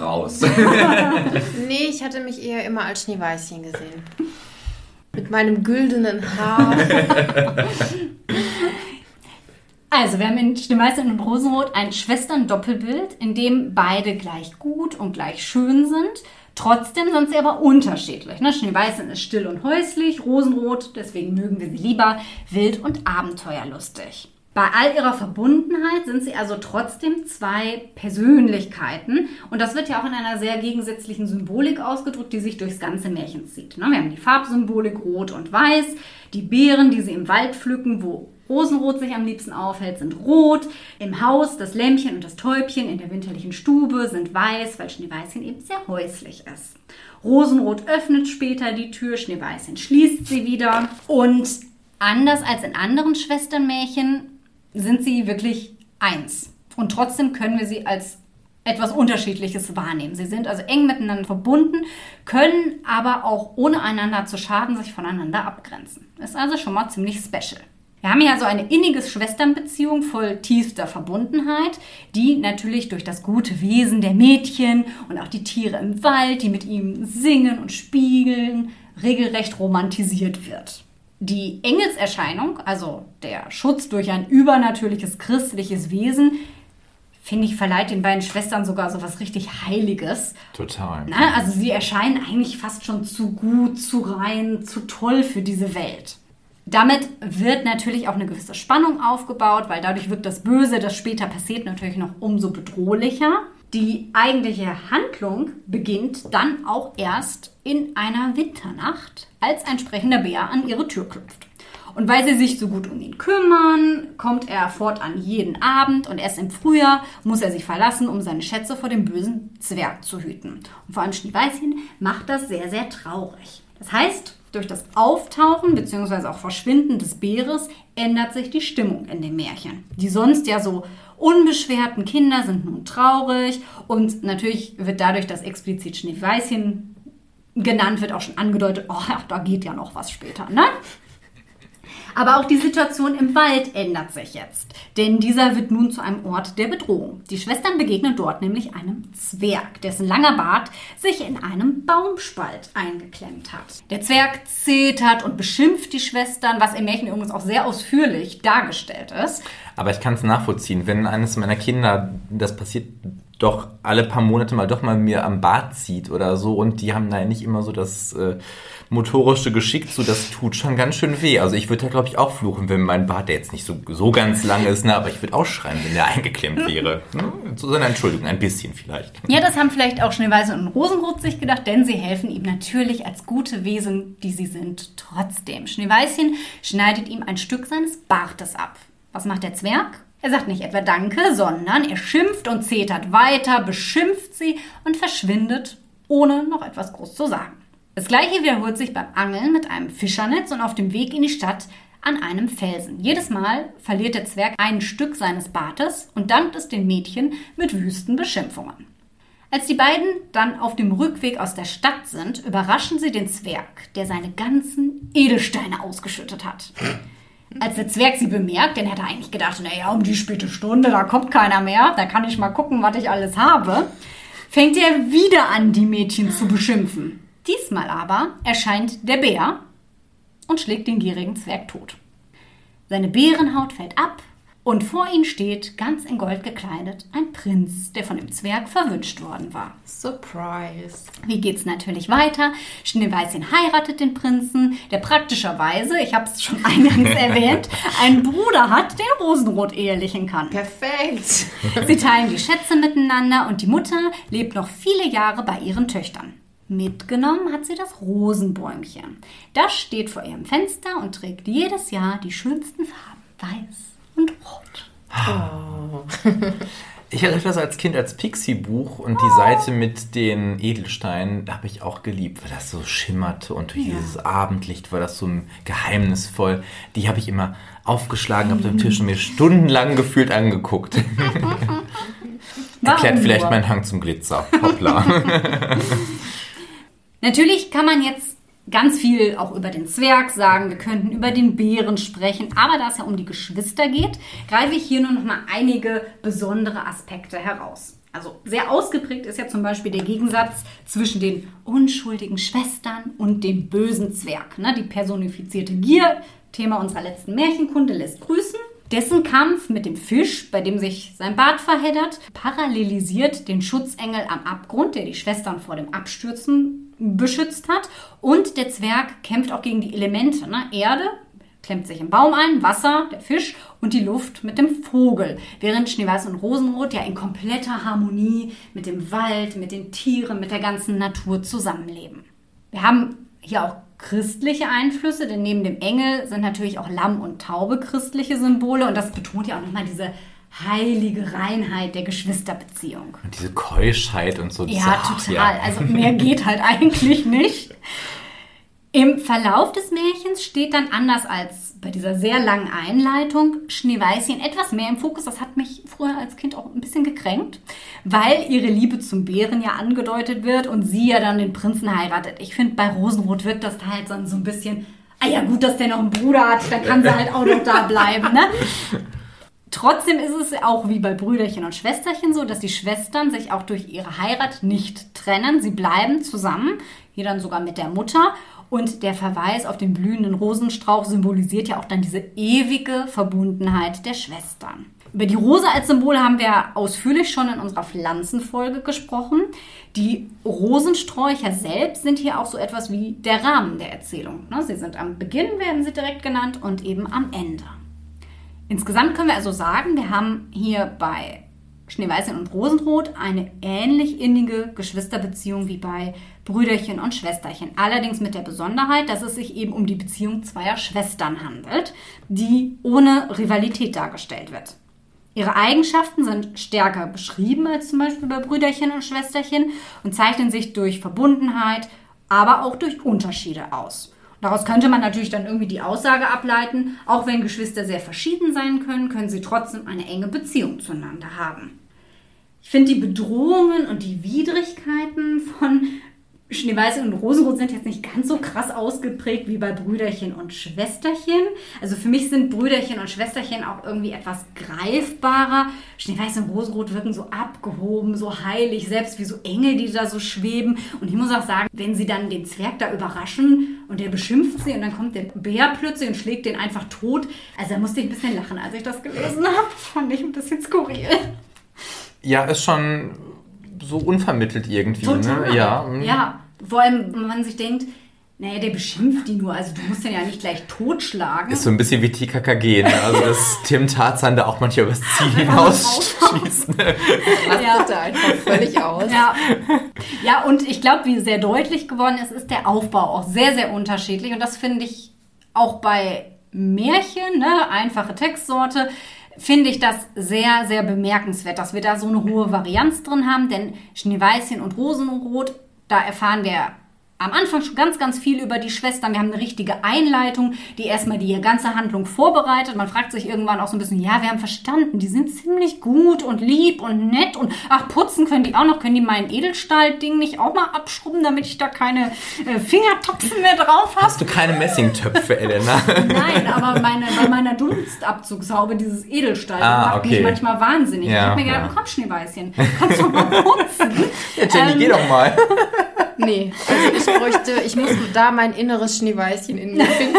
Raus. *laughs* Nee, ich hatte mich eher immer als Schneeweißchen gesehen. Mit meinem güldenen Haar. *laughs* Also, wir haben in Schneeweißchen und Rosenrot ein Schwestern-Doppelbild, in dem beide gleich gut und gleich schön sind. Trotzdem sind sie aber unterschiedlich. Ne? Schneeweißchen ist still und häuslich, Rosenrot, deswegen mögen wir sie lieber, wild und abenteuerlustig. Bei all ihrer Verbundenheit sind sie also trotzdem zwei Persönlichkeiten. Und das wird ja auch in einer sehr gegensätzlichen Symbolik ausgedrückt, die sich durchs ganze Märchen zieht. Ne? Wir haben die Farbsymbolik Rot und Weiß, die Beeren, die sie im Wald pflücken, wo Rosenrot sich am liebsten aufhält, sind rot. Im Haus das Lämpchen und das Täubchen in der winterlichen Stube sind weiß, weil Schneeweißchen eben sehr häuslich ist. Rosenrot öffnet später die Tür, Schneeweißchen schließt sie wieder. Und anders als in anderen Schwesternmärchen sind sie wirklich eins. Und trotzdem können wir sie als etwas Unterschiedliches wahrnehmen. Sie sind also eng miteinander verbunden, können aber auch ohne einander zu schaden sich voneinander abgrenzen. Ist also schon mal ziemlich special. Wir haben hier also eine innige Schwesternbeziehung voll tiefster Verbundenheit, die natürlich durch das gute Wesen der Mädchen und auch die Tiere im Wald, die mit ihm singen und spiegeln, regelrecht romantisiert wird. Die Engelserscheinung, also der Schutz durch ein übernatürliches christliches Wesen, finde ich, verleiht den beiden Schwestern sogar so was richtig Heiliges. Total. Na, also sie erscheinen eigentlich fast schon zu gut, zu rein, zu toll für diese Welt. Damit wird natürlich auch eine gewisse Spannung aufgebaut, weil dadurch wird das Böse, das später passiert, natürlich noch umso bedrohlicher. Die eigentliche Handlung beginnt dann auch erst in einer Winternacht, als ein sprechender Bär an ihre Tür klopft. Und weil sie sich so gut um ihn kümmern, kommt er fortan jeden Abend und erst im Frühjahr muss er sich verlassen, um seine Schätze vor dem bösen Zwerg zu hüten. Und vor allem Schneeweißchen macht das sehr, sehr traurig. Das heißt, durch das Auftauchen bzw. auch Verschwinden des Bäres ändert sich die Stimmung in dem Märchen. Die sonst ja so unbeschwerten Kinder sind nun traurig und natürlich wird dadurch, dass explizit Schneeweißchen genannt wird, auch schon angedeutet, oh, da geht ja noch was später, ne? Aber auch die Situation im Wald ändert sich jetzt, denn dieser wird nun zu einem Ort der Bedrohung. Die Schwestern begegnen dort nämlich einem Zwerg, dessen langer Bart sich in einem Baumspalt eingeklemmt hat. Der Zwerg zetert und beschimpft die Schwestern, was im Märchen übrigens auch sehr ausführlich dargestellt ist. Aber ich kann es nachvollziehen, wenn eines meiner Kinder, das passiert doch alle paar Monate mal doch mal mir am Bart zieht oder so und die haben da nicht immer so das äh, motorische Geschick zu, das tut schon ganz schön weh. Also ich würde da glaube ich auch fluchen, wenn mein Bart, der jetzt nicht so, so ganz lang ist, ne, aber ich würde auch schreien, wenn der *laughs* eingeklemmt wäre. Ne? So seine Entschuldigung, ein bisschen vielleicht. Ja, das haben vielleicht auch Schneeweiße und Rosenrot sich gedacht, denn sie helfen ihm natürlich als gute Wesen, die sie sind, trotzdem. Schneeweißchen schneidet ihm ein Stück seines Bartes ab. Was macht der Zwerg? Er sagt nicht etwa Danke, sondern er schimpft und zetert weiter, beschimpft sie und verschwindet, ohne noch etwas groß zu sagen. Das gleiche wiederholt sich beim Angeln mit einem Fischernetz und auf dem Weg in die Stadt an einem Felsen. Jedes Mal verliert der Zwerg ein Stück seines Bartes und dankt es den Mädchen mit wüsten Beschimpfungen. Als die beiden dann auf dem Rückweg aus der Stadt sind, überraschen sie den Zwerg, der seine ganzen Edelsteine ausgeschüttet hat. Als der Zwerg sie bemerkt, denn er hat eigentlich gedacht, naja, um die späte Stunde, da kommt keiner mehr, da kann ich mal gucken, was ich alles habe, fängt er wieder an, die Mädchen zu beschimpfen. Diesmal aber erscheint der Bär und schlägt den gierigen Zwerg tot. Seine Bärenhaut fällt ab und vor ihm steht, ganz in Gold gekleidet, ein Prinz, der von dem Zwerg verwünscht worden war. Surprise. Wie geht's natürlich weiter? Schneeweißchen heiratet den Prinzen, der praktischerweise, ich habe es schon *laughs* eingangs erwähnt, einen Bruder hat, der Rosenrot ehelichen kann. Perfekt. Sie teilen die Schätze miteinander und die Mutter lebt noch viele Jahre bei ihren Töchtern. Mitgenommen hat sie das Rosenbäumchen. Das steht vor ihrem Fenster und trägt jedes Jahr die schönsten Farben. Weiß und rot. Oh. Ich hatte das als Kind als Pixie-Buch und die Seite mit den Edelsteinen habe ich auch geliebt, weil das so schimmerte und durch ja. dieses Abendlicht war das so geheimnisvoll. Die habe ich immer aufgeschlagen auf dem Tisch und mir stundenlang gefühlt angeguckt. *laughs* Erklärt vielleicht meinen Hang zum Glitzer. Hoppla. *laughs* Natürlich kann man jetzt ganz viel auch über den Zwerg sagen, wir könnten über den Bären sprechen, aber da es ja um die Geschwister geht, greife ich hier nur noch mal einige besondere Aspekte heraus. Also sehr ausgeprägt ist ja zum Beispiel der Gegensatz zwischen den unschuldigen Schwestern und dem bösen Zwerg. Ne? Die personifizierte Gier, Thema unserer letzten Märchenkunde, lässt grüßen. Dessen Kampf mit dem Fisch, bei dem sich sein Bart verheddert, parallelisiert den Schutzengel am Abgrund, der die Schwestern vor dem Abstürzen beschützt hat. Und der Zwerg kämpft auch gegen die Elemente. Ne? Erde klemmt sich im Baum ein, Wasser, der Fisch und die Luft mit dem Vogel. Während Schneeweiß und Rosenrot ja in kompletter Harmonie mit dem Wald, mit den Tieren, mit der ganzen Natur zusammenleben. Wir haben hier auch christliche Einflüsse, denn neben dem Engel sind natürlich auch Lamm und Taube christliche Symbole und das betont ja auch nochmal diese heilige Reinheit der Geschwisterbeziehung. Und diese Keuschheit und so. Ja, total. Ja. Also *laughs* mehr geht halt eigentlich nicht. Im Verlauf des Märchens steht dann anders als bei dieser sehr langen Einleitung Schneeweißchen etwas mehr im Fokus. Das hat mich früher als Kind auch ein bisschen gekränkt, weil ihre Liebe zum Bären ja angedeutet wird und sie ja dann den Prinzen heiratet. Ich finde, bei Rosenrot wirkt das halt so ein bisschen, ah ja gut, dass der noch einen Bruder hat, dann kann sie halt auch noch da bleiben, ne? *laughs* Trotzdem ist es auch wie bei Brüderchen und Schwesterchen so, dass die Schwestern sich auch durch ihre Heirat nicht trennen. Sie bleiben zusammen, hier dann sogar mit der Mutter. Und der Verweis auf den blühenden Rosenstrauch symbolisiert ja auch dann diese ewige Verbundenheit der Schwestern. Über die Rose als Symbol haben wir ausführlich schon in unserer Pflanzenfolge gesprochen. Die Rosensträucher selbst sind hier auch so etwas wie der Rahmen der Erzählung. Ne, sie sind am Beginn, werden sie direkt genannt, und eben am Ende. Insgesamt können wir also sagen, wir haben hier bei Schneeweißchen und Rosenrot eine ähnlich innige Geschwisterbeziehung wie bei Brüderchen und Schwesterchen. Allerdings mit der Besonderheit, dass es sich eben um die Beziehung zweier Schwestern handelt, die ohne Rivalität dargestellt wird. Ihre Eigenschaften sind stärker beschrieben als zum Beispiel bei Brüderchen und Schwesterchen und zeichnen sich durch Verbundenheit, aber auch durch Unterschiede aus. Daraus könnte man natürlich dann irgendwie die Aussage ableiten, auch wenn Geschwister sehr verschieden sein können, können sie trotzdem eine enge Beziehung zueinander haben. Ich finde die Bedrohungen und die Widrigkeiten von Schneeweiß und Rosenrot sind jetzt nicht ganz so krass ausgeprägt wie bei Brüderchen und Schwesterchen. Also für mich sind Brüderchen und Schwesterchen auch irgendwie etwas greifbarer. Schneeweiß und Rosenrot wirken so abgehoben, so heilig, selbst wie so Engel, die da so schweben. Und ich muss auch sagen, wenn sie dann den Zwerg da überraschen und der beschimpft sie und dann kommt der Bär plötzlich und schlägt den einfach tot. Also da musste ich ein bisschen lachen, als ich das gelesen *laughs* habe. Fand ich ein bisschen skurril. Ja, ist schon so unvermittelt irgendwie. Ne? Total. Ne? Ja. ja, vor allem, wenn man sich denkt, naja, der beschimpft die nur, also du musst den ja nicht gleich totschlagen. Ist so ein bisschen wie TKKG, ne? Also dass *laughs* Tim Tarzan da auch manchmal übers Ziel hinausschießt. Ne? Ja. einfach völlig aus. Ja, ja und ich glaube, wie sehr deutlich geworden ist, ist der Aufbau auch sehr, sehr unterschiedlich. Und das finde ich auch bei Märchen, ne? einfache Textsorte, finde ich das sehr, sehr bemerkenswert, dass wir da so eine hohe Varianz drin haben, denn Schneeweißchen und Rosenrot, da erfahren wir am Anfang schon ganz, ganz viel über die Schwestern. Wir haben eine richtige Einleitung, die erstmal die ganze Handlung vorbereitet. Man fragt sich irgendwann auch so ein bisschen, ja, wir haben verstanden, die sind ziemlich gut und lieb und nett und ach, putzen können die auch noch. Können die mein Edelstahl-Ding nicht auch mal abschrubben, damit ich da keine äh, Fingertopfen mehr drauf habe? Hast du keine Messingtöpfe, Elena? *laughs* Nein, aber meine, bei meiner Dunstabzugshaube, dieses Edelstahl, ah, macht okay. mich manchmal wahnsinnig. Ja, ich habe mir gedacht, ja. komm, Schneeweißchen, kannst du mal putzen? *laughs* Ja, Jenny, ähm, geh doch mal. *laughs* Nee, also ich bräuchte, ich muss da mein inneres Schneeweißchen in mir finden.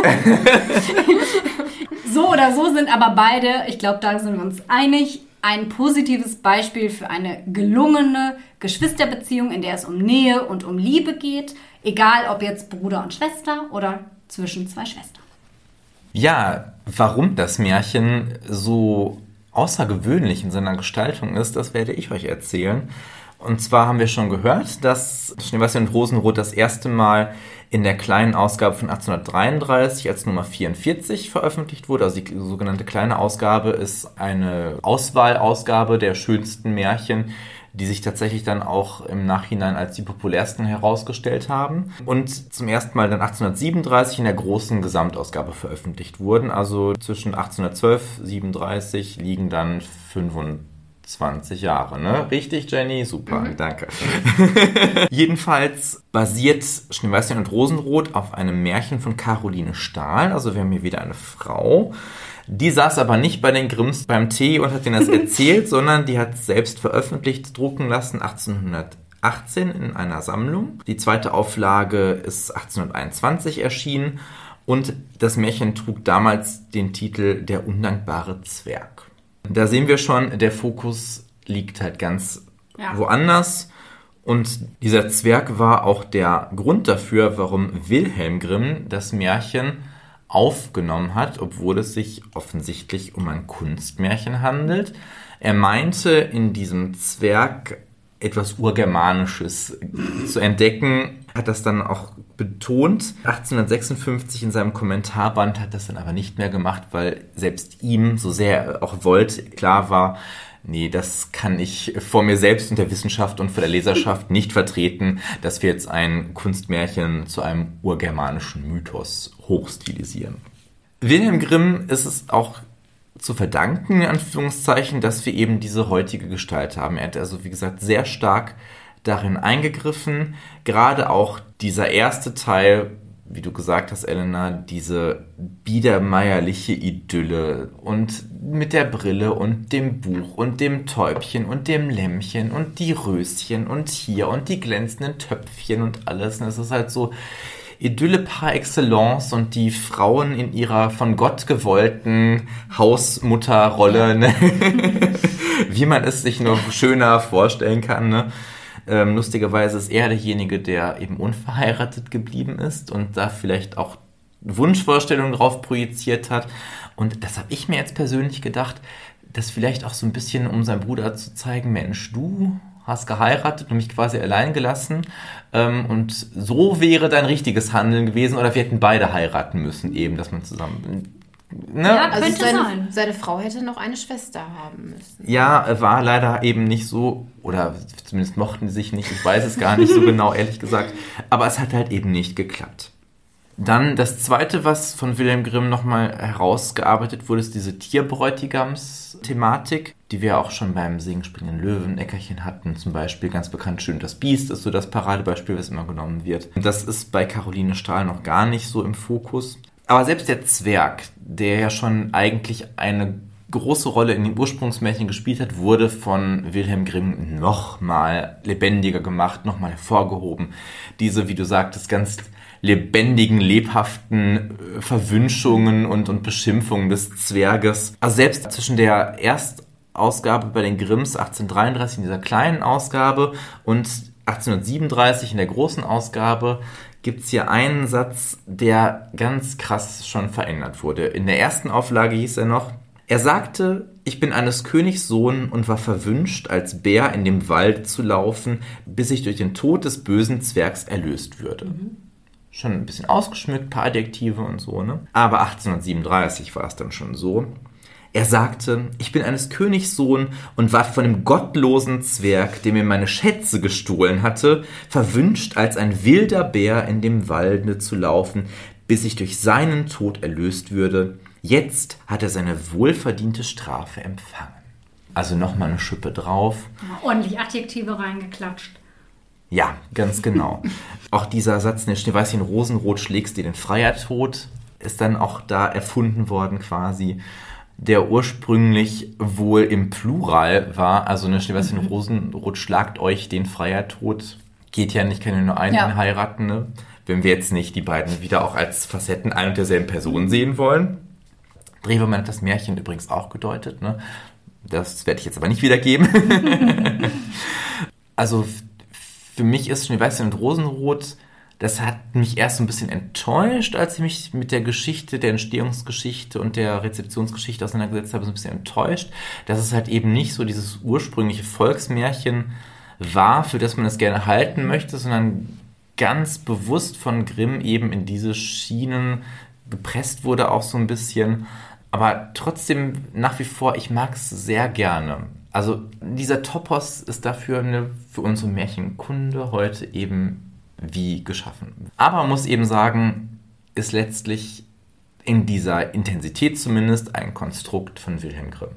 so oder so sind aber beide, ich glaube, da sind wir uns einig, ein positives Beispiel für eine gelungene Geschwisterbeziehung, in der es um Nähe und um Liebe geht, egal ob jetzt Bruder und Schwester oder zwischen zwei Schwestern. Ja, warum das Märchen so außergewöhnlich in seiner Gestaltung ist, das werde ich euch erzählen. Und zwar haben wir schon gehört, dass Schneeweißchen und Rosenrot das erste Mal in der kleinen Ausgabe von 1833 als Nummer 44 veröffentlicht wurde. Also die sogenannte kleine Ausgabe ist eine Auswahlausgabe der schönsten Märchen, die sich tatsächlich dann auch im Nachhinein als die populärsten herausgestellt haben und zum ersten Mal dann 1837 in der großen Gesamtausgabe veröffentlicht wurden. Also zwischen 1812 37 liegen dann 35 20 Jahre, ne? Richtig, Jenny? Super, mhm. danke. *laughs* Jedenfalls basiert Schneeweißchen und Rosenrot auf einem Märchen von Caroline Stahl. Also wir haben hier wieder eine Frau. Die saß aber nicht bei den Grimms beim Tee und hat denen das *laughs* erzählt, sondern die hat selbst veröffentlicht, drucken lassen 1818 in einer Sammlung. Die zweite Auflage ist 1821 erschienen Und das Märchen trug damals den Titel Der undankbare Zwerg. Da sehen wir schon, der Fokus liegt halt ganz Ja. woanders. Und dieser Zwerg war auch der Grund dafür, warum Wilhelm Grimm das Märchen aufgenommen hat, obwohl es sich offensichtlich um ein Kunstmärchen handelt. Er meinte in diesem Zwerg etwas Urgermanisches zu entdecken, hat das dann auch betont. 1856 in seinem Kommentarband hat das dann aber nicht mehr gemacht, weil selbst ihm, so sehr er auch wollte, klar war, nee, das kann ich vor mir selbst und der Wissenschaft und vor der Leserschaft *laughs* nicht vertreten, dass wir jetzt ein Kunstmärchen zu einem urgermanischen Mythos hochstilisieren. Wilhelm Grimm ist es auch zu verdanken, in Anführungszeichen, dass wir eben diese heutige Gestalt haben. Er hat also, wie gesagt, sehr stark darin eingegriffen. Gerade auch dieser erste Teil, wie du gesagt hast, Elena, diese biedermeierliche Idylle und mit der Brille und dem Buch und dem Täubchen und dem Lämmchen und die Röschen und hier und die glänzenden Töpfchen und alles. Und es ist halt so Idylle par excellence und die Frauen in ihrer von Gott gewollten Hausmutterrolle, ne? *laughs* wie man es sich nur schöner vorstellen kann. Ne? Ähm, lustigerweise ist er derjenige, der eben unverheiratet geblieben ist und da vielleicht auch Wunschvorstellungen drauf projiziert hat. Und das habe ich mir jetzt persönlich gedacht, das vielleicht auch so ein bisschen, um seinem Bruder zu zeigen, Mensch, du hast geheiratet und mich quasi allein gelassen. Ähm, und so wäre dein richtiges Handeln gewesen. Oder wir hätten beide heiraten müssen, eben, dass man zusammen. Ne? Ja. Also Könnte seine, sein. seine Frau hätte noch eine Schwester haben müssen. Ja, war leider eben nicht so, oder zumindest mochten sie sich nicht, ich weiß es gar nicht so *laughs* genau, ehrlich gesagt. Aber es hat halt eben nicht geklappt. Dann das zweite, was von Wilhelm Grimm nochmal herausgearbeitet wurde, ist diese Tierbräutigams-Thematik, die wir auch schon beim Singspringenden Löwen, Eckerchen hatten. Zum Beispiel ganz bekannt Schön das Biest ist so das Paradebeispiel, was immer genommen wird. Das ist bei Caroline Stahl noch gar nicht so im Fokus. Aber selbst der Zwerg, der ja schon eigentlich eine große Rolle in den Ursprungsmärchen gespielt hat, wurde von Wilhelm Grimm nochmal lebendiger gemacht, nochmal hervorgehoben. Diese, wie du sagtest, ganz lebendigen, lebhaften äh, Verwünschungen und, und Beschimpfungen des Zwerges. Also selbst zwischen der Erstausgabe bei den Grimms 1833 in dieser kleinen Ausgabe und 1837 in der großen Ausgabe gibt es hier einen Satz, der ganz krass schon verändert wurde. In der ersten Auflage hieß er noch, er sagte, ich bin eines Königs Sohn und war verwünscht, als Bär in dem Wald zu laufen, bis ich durch den Tod des bösen Zwergs erlöst würde. Schon ein bisschen ausgeschmückt, paar Adjektive und so, ne? Aber 1837 war es dann schon so. Er sagte, ich bin eines Königs Sohn und war von dem gottlosen Zwerg, der mir meine Schätze gestohlen hatte, verwünscht, als ein wilder Bär in dem Walde zu laufen, bis ich durch seinen Tod erlöst würde. Jetzt hat er seine wohlverdiente Strafe empfangen. Also nochmal eine Schippe drauf. Ordentlich Adjektive reingeklatscht. Ja, ganz genau. *laughs* auch dieser Satz, ne Schneeweißchen Rosenrot schlägst dir den Freiertod, ist dann auch da erfunden worden quasi, der ursprünglich wohl im Plural war. Also ne Schneeweißchen Rosenrot schlagt euch den Freiertod. Geht ja nicht, kann ja nur einen Ja. heiraten, ne? Wenn wir jetzt nicht die beiden wieder auch als Facetten ein und derselben Person sehen wollen. Drewermann hat das Märchen übrigens auch gedeutet, ne? Das werde ich jetzt aber nicht wiedergeben. *laughs* Also für mich ist Schneeweißchen und Rosenrot, das hat mich erst so ein bisschen enttäuscht, als ich mich mit der Geschichte, der Entstehungsgeschichte und der Rezeptionsgeschichte auseinandergesetzt habe, so ein bisschen enttäuscht, dass es halt eben nicht so dieses ursprüngliche Volksmärchen war, für das man es gerne halten möchte, sondern ganz bewusst von Grimm eben in diese Schienen gepresst wurde, auch so ein bisschen. Aber trotzdem nach wie vor, ich mag es sehr gerne. Also dieser Topos ist dafür eine, für unsere Märchenkunde heute eben wie geschaffen. Aber man muss eben sagen, ist letztlich in dieser Intensität zumindest ein Konstrukt von Wilhelm Grimm.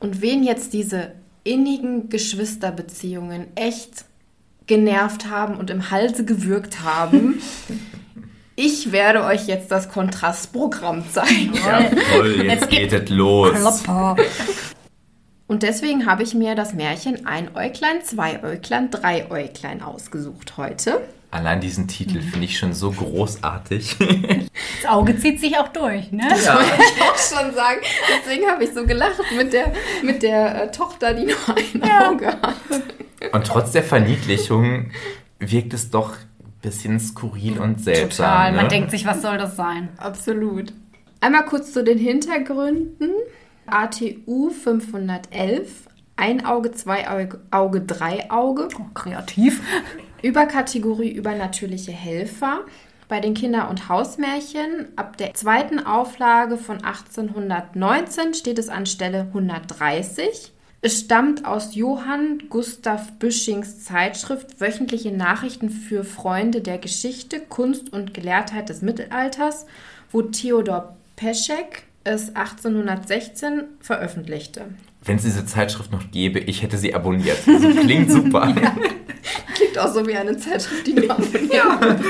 Und wen jetzt diese innigen Geschwisterbeziehungen echt genervt haben und im Halse gewürgt haben, *laughs* ich werde euch jetzt das Kontrastprogramm zeigen. Jawohl, jetzt geht es los. Klopper. Und deswegen habe ich mir das Märchen Ein Äuglein, Zwei Äuglein, Drei Äuglein ausgesucht heute. Allein diesen Titel finde ich schon so großartig. Das Auge zieht sich auch durch, ne? Ja. ich auch schon sagen. Deswegen habe ich so gelacht mit der, mit der äh, Tochter, die nur ein Ja. Auge hat. Und trotz der Verniedlichung wirkt es doch ein bisschen skurril und seltsam. Total. Man ne? denkt sich, was soll das sein? Absolut. Einmal kurz zu den Hintergründen. ATU 511, ein Auge, zwei Auge, Auge, drei Auge. Oh, kreativ. Überkategorie übernatürliche Helfer. Bei den Kinder- und Hausmärchen ab der zweiten Auflage von 1819 steht es an Stelle 130. Es stammt aus Johann Gustav Büschings Zeitschrift Wöchentliche Nachrichten für Freunde der Geschichte, Kunst und Gelehrtheit des Mittelalters, wo Theodor Peschek es 1816 veröffentlichte. Wenn es diese Zeitschrift noch gäbe, ich hätte sie abonniert. Also klingt super. *laughs* Klingt auch so wie eine Zeitschrift, die du *laughs* abonnierst.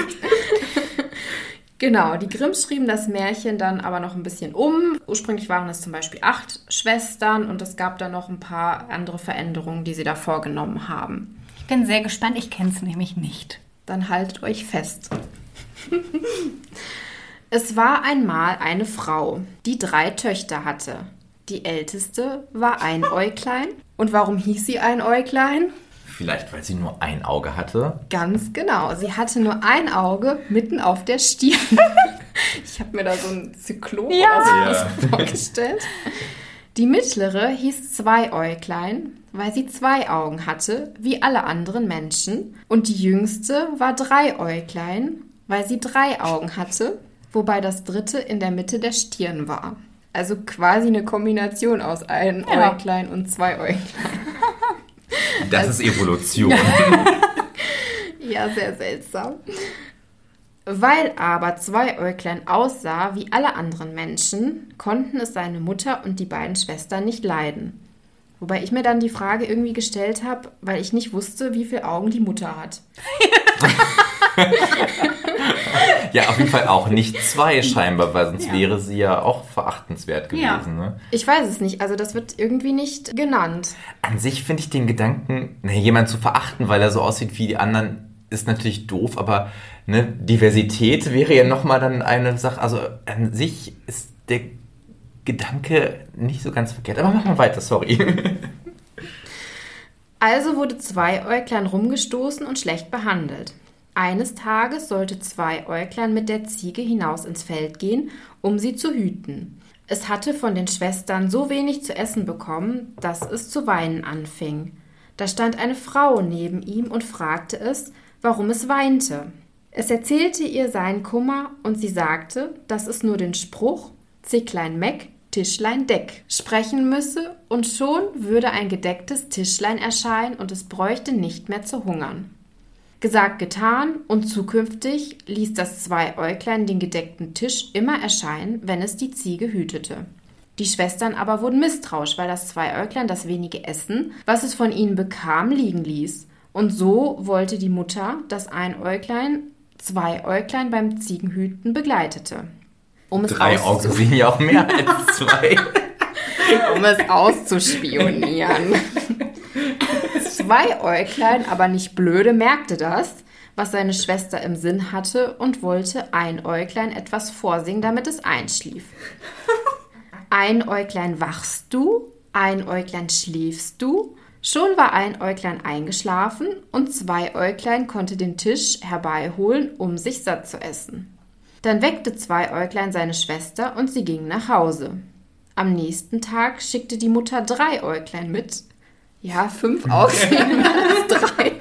Genau, die Grimms schrieben das Märchen dann aber noch ein bisschen um. Ursprünglich waren es zum Beispiel acht Schwestern und es gab dann noch ein paar andere Veränderungen, die sie da vorgenommen haben. Ich bin sehr gespannt. Ich kenne es nämlich nicht. Dann haltet euch fest. Es war einmal eine Frau, die drei Töchter hatte. Die älteste war Einäuglein. *laughs* Und warum hieß sie Einäuglein? Vielleicht, weil sie nur ein Auge hatte. Ganz genau. Sie hatte nur ein Auge mitten auf der Stirn. *laughs* Ich habe mir da so einen Zyklop Ja. sowas vorgestellt. Die mittlere hieß Zweiäuglein, weil sie zwei Augen hatte, wie alle anderen Menschen. Und die jüngste war Dreiäuglein, weil sie drei Augen hatte, wobei das dritte in der Mitte der Stirn war. Also quasi eine Kombination aus ein Ja. Äuglein und zwei Äuglein. *laughs* Das ist Evolution. *laughs* Ja, sehr seltsam. Weil aber Zweiäuglein aussah wie alle anderen Menschen, konnten es seine Mutter und die beiden Schwestern nicht leiden. Wobei ich mir dann die Frage irgendwie gestellt habe, weil ich nicht wusste, wie viele Augen die Mutter hat. *laughs* *laughs* Ja, auf jeden Fall auch nicht zwei scheinbar, weil sonst Ja. wäre sie ja auch verachtenswert gewesen. Ja. Ne? Ich weiß es nicht, also das wird irgendwie nicht genannt. An sich finde ich den Gedanken, ne, jemanden zu verachten, weil er so aussieht wie die anderen, ist natürlich doof, aber ne, Diversität wäre ja nochmal dann eine Sache. Also an sich ist der Gedanke nicht so ganz verkehrt. Aber machen wir weiter, sorry. *laughs* Also wurde Zweiäuglein rumgestoßen und schlecht behandelt. Eines Tages sollte Zweiäuglein mit der Ziege hinaus ins Feld gehen, um sie zu hüten. Es hatte von den Schwestern so wenig zu essen bekommen, dass es zu weinen anfing. Da stand eine Frau neben ihm und fragte es, warum es weinte. Es erzählte ihr seinen Kummer und sie sagte, dass es nur den Spruch Zicklein Meck, Tischlein Deck sprechen müsse und schon würde ein gedecktes Tischlein erscheinen und es bräuchte nicht mehr zu hungern. Gesagt, getan und zukünftig ließ das Zweiäuglein den gedeckten Tisch immer erscheinen, wenn es die Ziege hütete. Die Schwestern aber wurden misstrauisch, weil das Zweiäuglein das wenige Essen, was es von ihnen bekam, liegen ließ. Und so wollte die Mutter, dass ein Äuglein zwei Äuglein beim Ziegenhüten begleitete. Um es, Drei Augen sehen ja auch mehr als zwei. *laughs* um es auszuspionieren. *laughs* Zwei Äuglein, aber nicht blöde, merkte das, was seine Schwester im Sinn hatte und wollte ein Äuglein etwas vorsingen, damit es einschlief. Ein Äuglein wachst du, ein Äuglein schläfst du. Schon war ein Äuglein eingeschlafen und zwei Äuglein konnte den Tisch herbeiholen, um sich satt zu essen. Dann weckte zwei Äuglein seine Schwester und sie gingen nach Hause. Am nächsten Tag schickte die Mutter drei Äuglein mit. Ja, fünf Augen *laughs* als drei.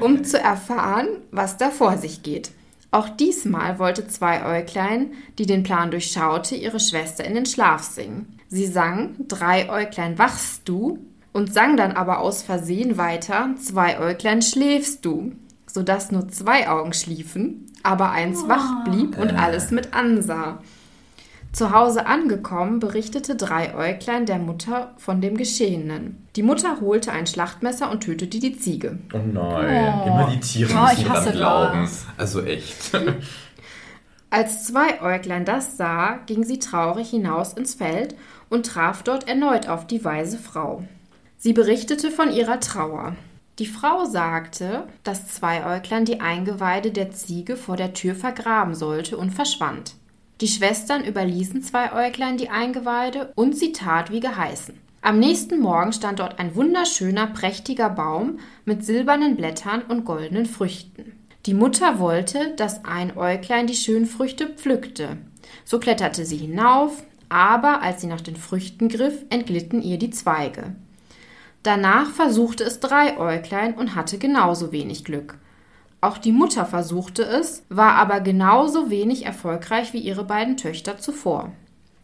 um zu erfahren, was da vor sich geht. Auch diesmal wollte zwei Äuglein, die den Plan durchschaute, ihre Schwester in den Schlaf singen. Sie sang Drei Äuglein wachst du und sang dann aber aus Versehen weiter Zwei Äuglein schläfst du, sodass nur zwei Augen schliefen, aber eins wach blieb und alles mit ansah. Zu Hause angekommen, berichtete Dreiäuglein der Mutter von dem Geschehenen. Die Mutter holte ein Schlachtmesser und tötete die Ziege. Oh nein, Oh. immer die Tiere Oh, müssen ich hasse dran glauben. das. Also echt. *laughs* Als Zweiäuglein das sah, ging sie traurig hinaus ins Feld und traf dort erneut auf die weise Frau. Sie berichtete von ihrer Trauer. Die Frau sagte, dass Zweiäuglein die Eingeweide der Ziege vor der Tür vergraben sollte und verschwand. Die Schwestern überließen Zweiäuglein die Eingeweide und sie tat wie geheißen. Am nächsten Morgen stand dort ein wunderschöner, prächtiger Baum mit silbernen Blättern und goldenen Früchten. Die Mutter wollte, dass ein Äuglein die schönen Früchte pflückte. So kletterte sie hinauf, aber als sie nach den Früchten griff, entglitten ihr die Zweige. Danach versuchte es drei Äuglein und hatte genauso wenig Glück. Auch die Mutter versuchte es, war aber genauso wenig erfolgreich wie ihre beiden Töchter zuvor.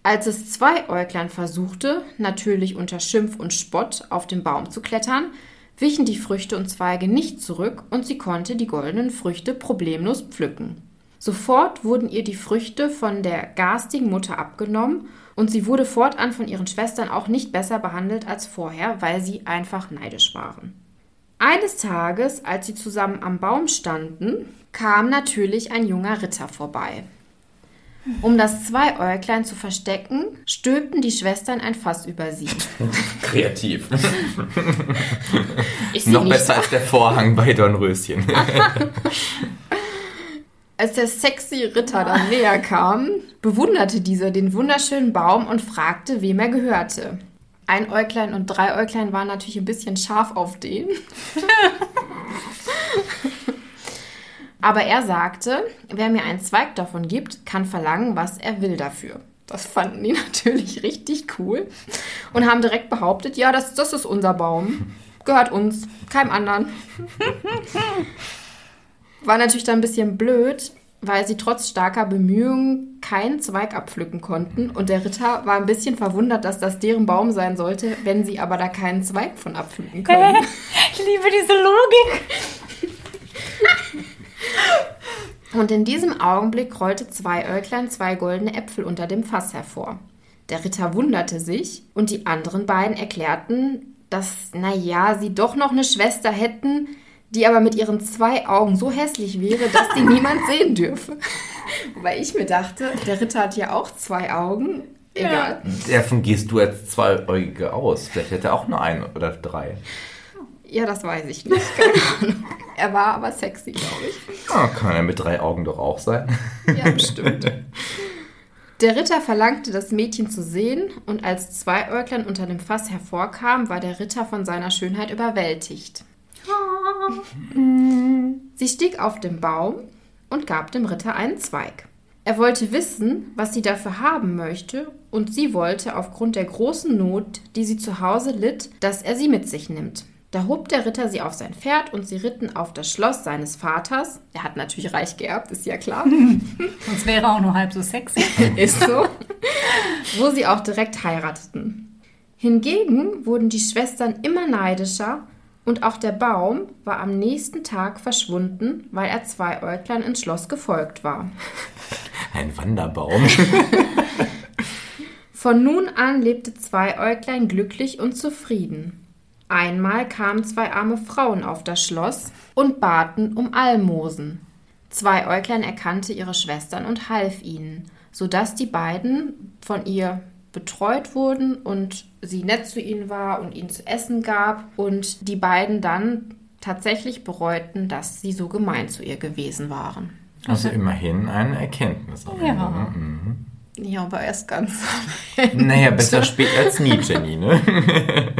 Als es zwei Äuglein versuchte, natürlich unter Schimpf und Spott, auf den Baum zu klettern, wichen die Früchte und Zweige nicht zurück und sie konnte die goldenen Früchte problemlos pflücken. Sofort wurden ihr die Früchte von der garstigen Mutter abgenommen und sie wurde fortan von ihren Schwestern auch nicht besser behandelt als vorher, weil sie einfach neidisch waren. Eines Tages, als sie zusammen am Baum standen, kam natürlich ein junger Ritter vorbei. Um das Zweiäuglein zu verstecken, stülpten die Schwestern ein Fass über sie. *laughs* Kreativ. Sie Noch besser als der Vorhang bei Dornröschen. *laughs* Als der sexy Ritter dann näher kam, bewunderte dieser den wunderschönen Baum und fragte, wem er gehörte. Ein Äuglein und drei Äuglein waren natürlich ein bisschen scharf auf den. *laughs* Aber er sagte, wer mir einen Zweig davon gibt, kann verlangen, was er will dafür. Das fanden die *laughs* natürlich richtig cool und haben direkt behauptet, ja, das, das ist unser Baum. Gehört uns, keinem anderen. *laughs* War natürlich dann ein bisschen blöd, weil sie trotz starker Bemühungen keinen Zweig abpflücken konnten. Und der Ritter war ein bisschen verwundert, dass das deren Baum sein sollte, wenn sie aber da keinen Zweig von abpflücken *laughs* können. Ich liebe diese Logik. Und in diesem Augenblick rollte Zweiäuglein zwei goldene Äpfel unter dem Fass hervor. Der Ritter wunderte sich und die anderen beiden erklärten, dass, naja, sie doch noch eine Schwester hätten, die aber mit ihren zwei Augen so hässlich wäre, dass sie *laughs* niemand sehen dürfe. Wobei ich mir dachte, der Ritter hat ja auch zwei Augen. Egal. Davon gehst du als Zweiäugige aus. Vielleicht hätte er auch nur ein oder drei. Ja, das weiß ich nicht. *laughs* Keine Ahnung. Er war aber sexy, glaube ich. Ah, kann er mit drei Augen doch auch sein. Ja, bestimmt. Der Ritter verlangte, das Mädchen zu sehen, und als Zweiäuglein unter dem Fass hervorkam, war der Ritter von seiner Schönheit überwältigt. Sie stieg auf den Baum und gab dem Ritter einen Zweig. Er wollte wissen, was sie dafür haben möchte, und sie wollte aufgrund der großen Not, die sie zu Hause litt, dass er sie mit sich nimmt. Da hob der Ritter sie auf sein Pferd und sie ritten auf das Schloss seines Vaters. Er hat natürlich reich geerbt, ist ja klar. *laughs* Sonst wäre er auch nur halb so sexy. *laughs* ist so. Wo sie auch direkt heirateten. Hingegen wurden die Schwestern immer neidischer und auch der Baum war am nächsten Tag verschwunden, weil er zwei Äuglein ins Schloss gefolgt war. *laughs* Ein Wanderbaum. *laughs* Von nun an lebte Zweiäuglein glücklich und zufrieden. Einmal kamen zwei arme Frauen auf das Schloss und baten um Almosen. Zweiäuglein erkannte ihre Schwestern und half ihnen, sodass die beiden von ihr betreut wurden und sie nett zu ihnen war und ihnen zu essen gab und die beiden dann tatsächlich bereuten, dass sie so gemein zu ihr gewesen waren. Also immerhin eine Erkenntnis. Ja. Mhm. Ja, aber erst ganz. Naja, besser *laughs* spät als nie, Jenny, ne? *laughs*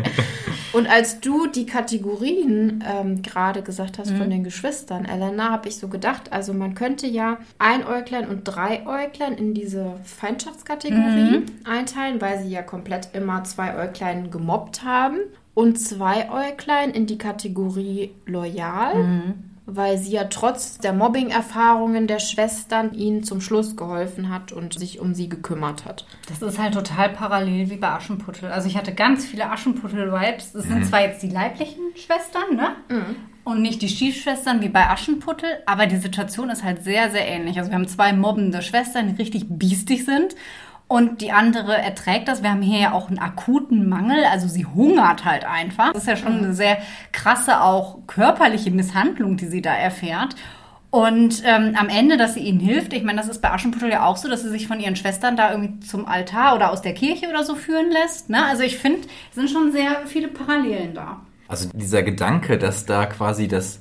Und als du die Kategorien ähm, gerade gesagt hast von den Geschwistern, Elena, habe ich so gedacht, also man könnte ja Einäuglein und Dreiäuglein in diese Feindschaftskategorie einteilen, weil sie ja komplett immer zwei Äuglein gemobbt haben. Und Zweiäuglein in die Kategorie loyal, weil sie ja trotz der Mobbing-Erfahrungen der Schwestern ihnen zum Schluss geholfen hat und sich um sie gekümmert hat. Das ist halt total parallel wie bei Aschenputtel. Also ich hatte ganz viele Aschenputtel-Vibes. Das sind zwar jetzt die leiblichen Schwestern, ne? Und nicht die Stiefschwestern wie bei Aschenputtel, aber die Situation ist halt sehr, sehr ähnlich. Also wir haben zwei mobbende Schwestern, die richtig biestig sind. Und die andere erträgt das. Wir haben hier ja auch einen akuten Mangel. Also sie hungert halt einfach. Das ist ja schon eine sehr krasse, auch körperliche Misshandlung, die sie da erfährt. Und ähm, am Ende, dass sie ihnen hilft, ich meine, das ist bei Aschenputtel ja auch so, dass sie sich von ihren Schwestern da irgendwie zum Altar oder aus der Kirche oder so führen lässt. Ne? Also ich finde, es sind schon sehr viele Parallelen da. Also dieser Gedanke, dass da quasi das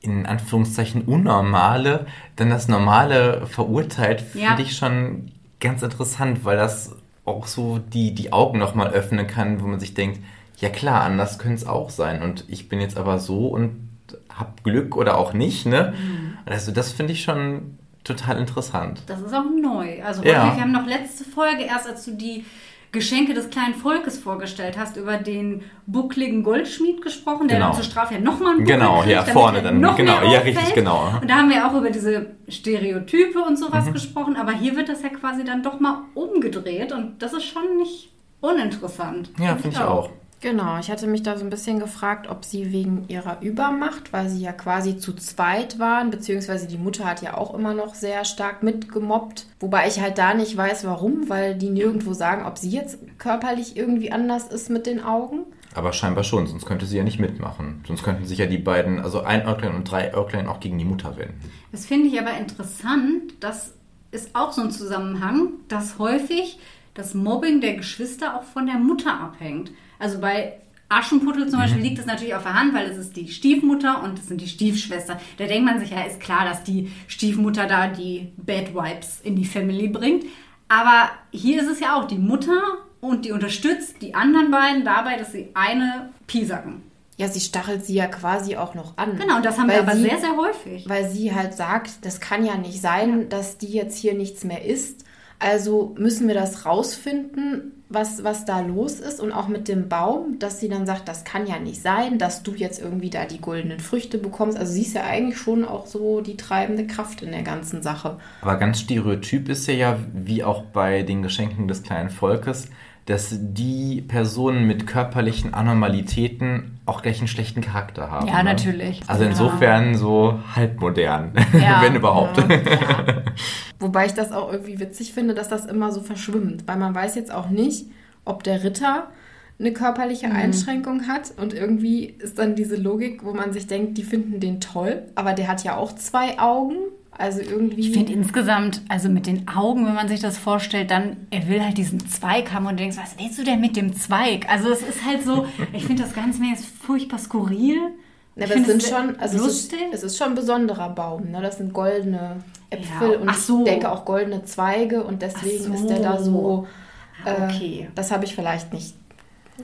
in Anführungszeichen Unnormale dann das Normale verurteilt, Ja. finde ich schon ganz interessant, weil das auch so die, die Augen nochmal öffnen kann, wo man sich denkt, ja klar, anders könnte es auch sein. Und ich bin jetzt aber so und hab Glück oder auch nicht, ne? Mhm. Also das finde ich schon total interessant. Das ist auch neu. Also Ja. Wir haben noch letzte Folge, erst als du die Geschenke des kleinen Volkes vorgestellt hast, über den buckligen Goldschmied gesprochen, der Genau. dann zur Strafe ja nochmal einen Buckel Genau, kriegt, ja, vorne dann, noch genau, mehr ja, richtig, genau. Und da haben wir auch über diese Stereotype und sowas Mhm. gesprochen, aber hier wird das ja quasi dann doch mal umgedreht und das ist schon nicht uninteressant. Ja, finde ich auch. Genau, ich hatte mich da so ein bisschen gefragt, ob sie wegen ihrer Übermacht, weil sie ja quasi zu zweit waren, beziehungsweise die Mutter hat ja auch immer noch sehr stark mitgemobbt. Wobei ich halt da nicht weiß, warum, weil die nirgendwo sagen, ob sie jetzt körperlich irgendwie anders ist mit den Augen. Aber scheinbar schon, sonst könnte sie ja nicht mitmachen. Sonst könnten sich ja die beiden, also ein Örklein und drei Örklein auch gegen die Mutter wenden. Das finde ich aber interessant. Das ist auch so ein Zusammenhang, dass häufig das Mobbing der Geschwister auch von der Mutter abhängt. Also bei Aschenputtel zum Beispiel liegt es natürlich auf der Hand, weil es ist die Stiefmutter und es sind die Stiefschwester. Da denkt man sich, ja, ist klar, dass die Stiefmutter da die Bad Vibes in die Family bringt. Aber hier ist es ja auch die Mutter und die unterstützt die anderen beiden dabei, dass sie eine piesacken. Ja, sie stachelt sie ja quasi auch noch an. Genau, und das haben wir aber sie- sehr, sehr häufig. Weil sie halt sagt, das kann ja nicht sein, dass die jetzt hier nichts mehr isst. Also müssen wir das rausfinden, was, was da los ist. Und auch mit dem Baum, dass sie dann sagt, das kann ja nicht sein, dass du jetzt irgendwie da die goldenen Früchte bekommst. Also sie ist ja eigentlich schon auch so die treibende Kraft in der ganzen Sache. Aber ganz stereotyp ist ja ja, wie auch bei den Geschenken des kleinen Volkes, dass die Personen mit körperlichen Anormalitäten auch gleich einen schlechten Charakter haben. Ja, ne? natürlich. Also Ja. insofern so halbmodern, *laughs* Ja. wenn überhaupt. Ja, ja. *laughs* Wobei ich das auch irgendwie witzig finde, dass das immer so verschwimmt. Weil man weiß jetzt auch nicht, ob der Ritter eine körperliche Mhm. Einschränkung hat. Und irgendwie ist dann diese Logik, wo man sich denkt, die finden den toll. Aber der hat ja auch zwei Augen. Also irgendwie. Ich finde insgesamt, also mit den Augen, wenn man sich das vorstellt, dann, er will halt diesen Zweig haben und du denkst, was willst du denn mit dem Zweig? Also es ist halt so, *laughs* ich finde das Ganze mir jetzt furchtbar skurril. Ja, aber es sind schon, also es ist, es ist schon ein besonderer Baum. Ne? Das sind goldene Äpfel Ja. und so. ich denke auch goldene Zweige und deswegen Ach ist der da so. Ah, äh, okay. Das habe ich vielleicht nicht.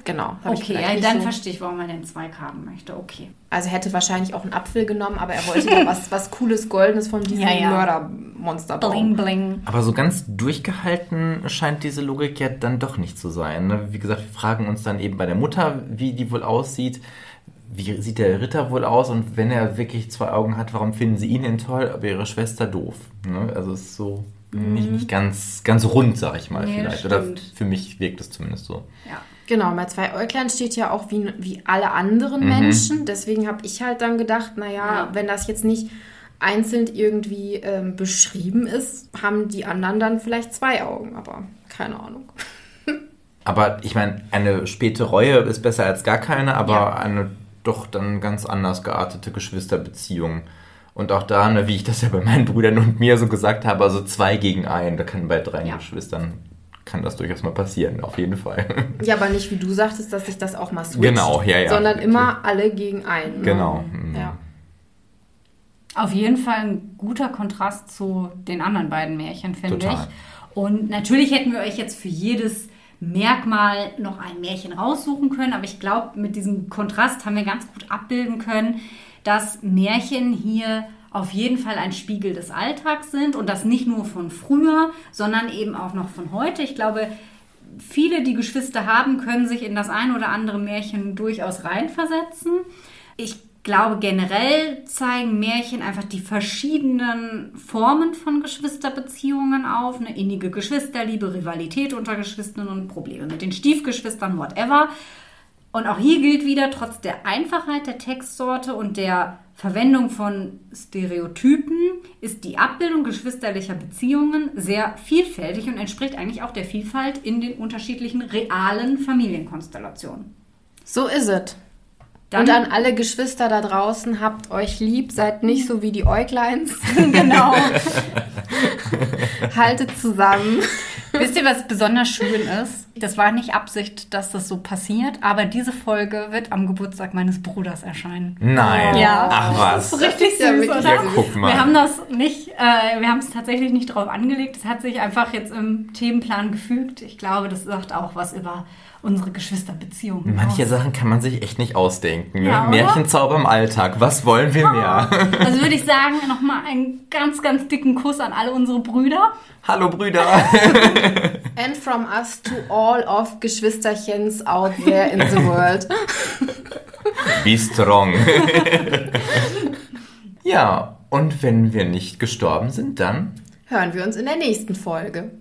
Genau. Okay, ja, dann so- verstehe ich, warum man den Zweig haben möchte. Okay. Also hätte wahrscheinlich auch einen Apfel genommen, aber er wollte da *laughs* was, was Cooles, Goldenes von diesem Ja, ja. Mördermonster Bling, bling. Aber so ganz durchgehalten scheint diese Logik ja dann doch nicht zu sein. Ne? Wie gesagt, wir fragen uns dann eben bei der Mutter, wie die wohl aussieht. Wie sieht der Ritter wohl aus? Und wenn er wirklich zwei Augen hat, warum finden sie ihn denn toll, aber ihre Schwester doof? Ne? Also es ist so nicht, nicht ganz, ganz rund, sag ich mal Nee, vielleicht. Oder stimmt. für mich wirkt es zumindest so. Ja. Genau, bei zwei Äuglein steht ja auch wie, wie alle anderen Menschen. Deswegen habe ich halt dann gedacht, naja, Ja. wenn das jetzt nicht einzeln irgendwie ähm, beschrieben ist, haben die anderen dann vielleicht zwei Augen, aber keine Ahnung. *laughs* Aber ich meine, eine späte Reue ist besser als gar keine, aber Ja. eine doch dann ganz anders geartete Geschwisterbeziehung. Und auch da, ne, wie ich das ja bei meinen Brüdern und mir so gesagt habe, also zwei gegen einen, da kann bei drei Ja. Geschwistern, kann das durchaus mal passieren, auf jeden Fall. *laughs* Ja, aber nicht wie du sagtest, dass sich das auch mal switcht. Genau, ja, ja. Sondern immer alle gegen einen. ne? genau. Mhm. Ja. Auf jeden Fall ein guter Kontrast zu den anderen beiden Märchen, finde Total. ich. Und natürlich hätten wir euch jetzt für jedes Merkmal noch ein Märchen raussuchen können, aber ich glaube, mit diesem Kontrast haben wir ganz gut abbilden können, dass Märchen hier auf jeden Fall ein Spiegel des Alltags sind und das nicht nur von früher, sondern eben auch noch von heute. Ich glaube, viele, die Geschwister haben, können sich in das ein oder andere Märchen durchaus reinversetzen. Ich glaube, generell zeigen Märchen einfach die verschiedenen Formen von Geschwisterbeziehungen auf. Eine innige Geschwisterliebe, Rivalität unter Geschwistern und Probleme mit den Stiefgeschwistern, whatever. Und auch hier gilt wieder, trotz der Einfachheit der Textsorte und der Verwendung von Stereotypen ist die Abbildung geschwisterlicher Beziehungen sehr vielfältig und entspricht eigentlich auch der Vielfalt in den unterschiedlichen realen Familienkonstellationen. So ist es. Dann- Und an alle Geschwister da draußen, habt euch lieb, seid nicht so wie die Äugleins. *laughs* genau. *laughs* Haltet zusammen. Wisst ihr, was besonders schön ist? Das war nicht Absicht, dass das so passiert, aber diese Folge wird am Geburtstag meines Bruders erscheinen. Nein. Ja. Ach was. Das ist richtig ist ja süß, wirklich oder? Ja, guck mal. Wir haben das nicht, äh, wir haben es tatsächlich nicht drauf angelegt. Es hat sich einfach jetzt im Themenplan gefügt. Ich glaube, das sagt auch was über unsere Geschwisterbeziehung. Manche Sachen kann man sich echt nicht ausdenken. Ne? Ja? Märchenzauber im Alltag. Was wollen wir mehr? *laughs* Also würde ich *laughs* sagen, nochmal einen ganz, ganz dicken Kuss an alle unsere Brüder. Hallo Brüder. *laughs* And from us to all of Geschwisterchens out there in the world. Be strong. ja, und wenn wir nicht gestorben sind, dann Hören wir uns in der nächsten Folge.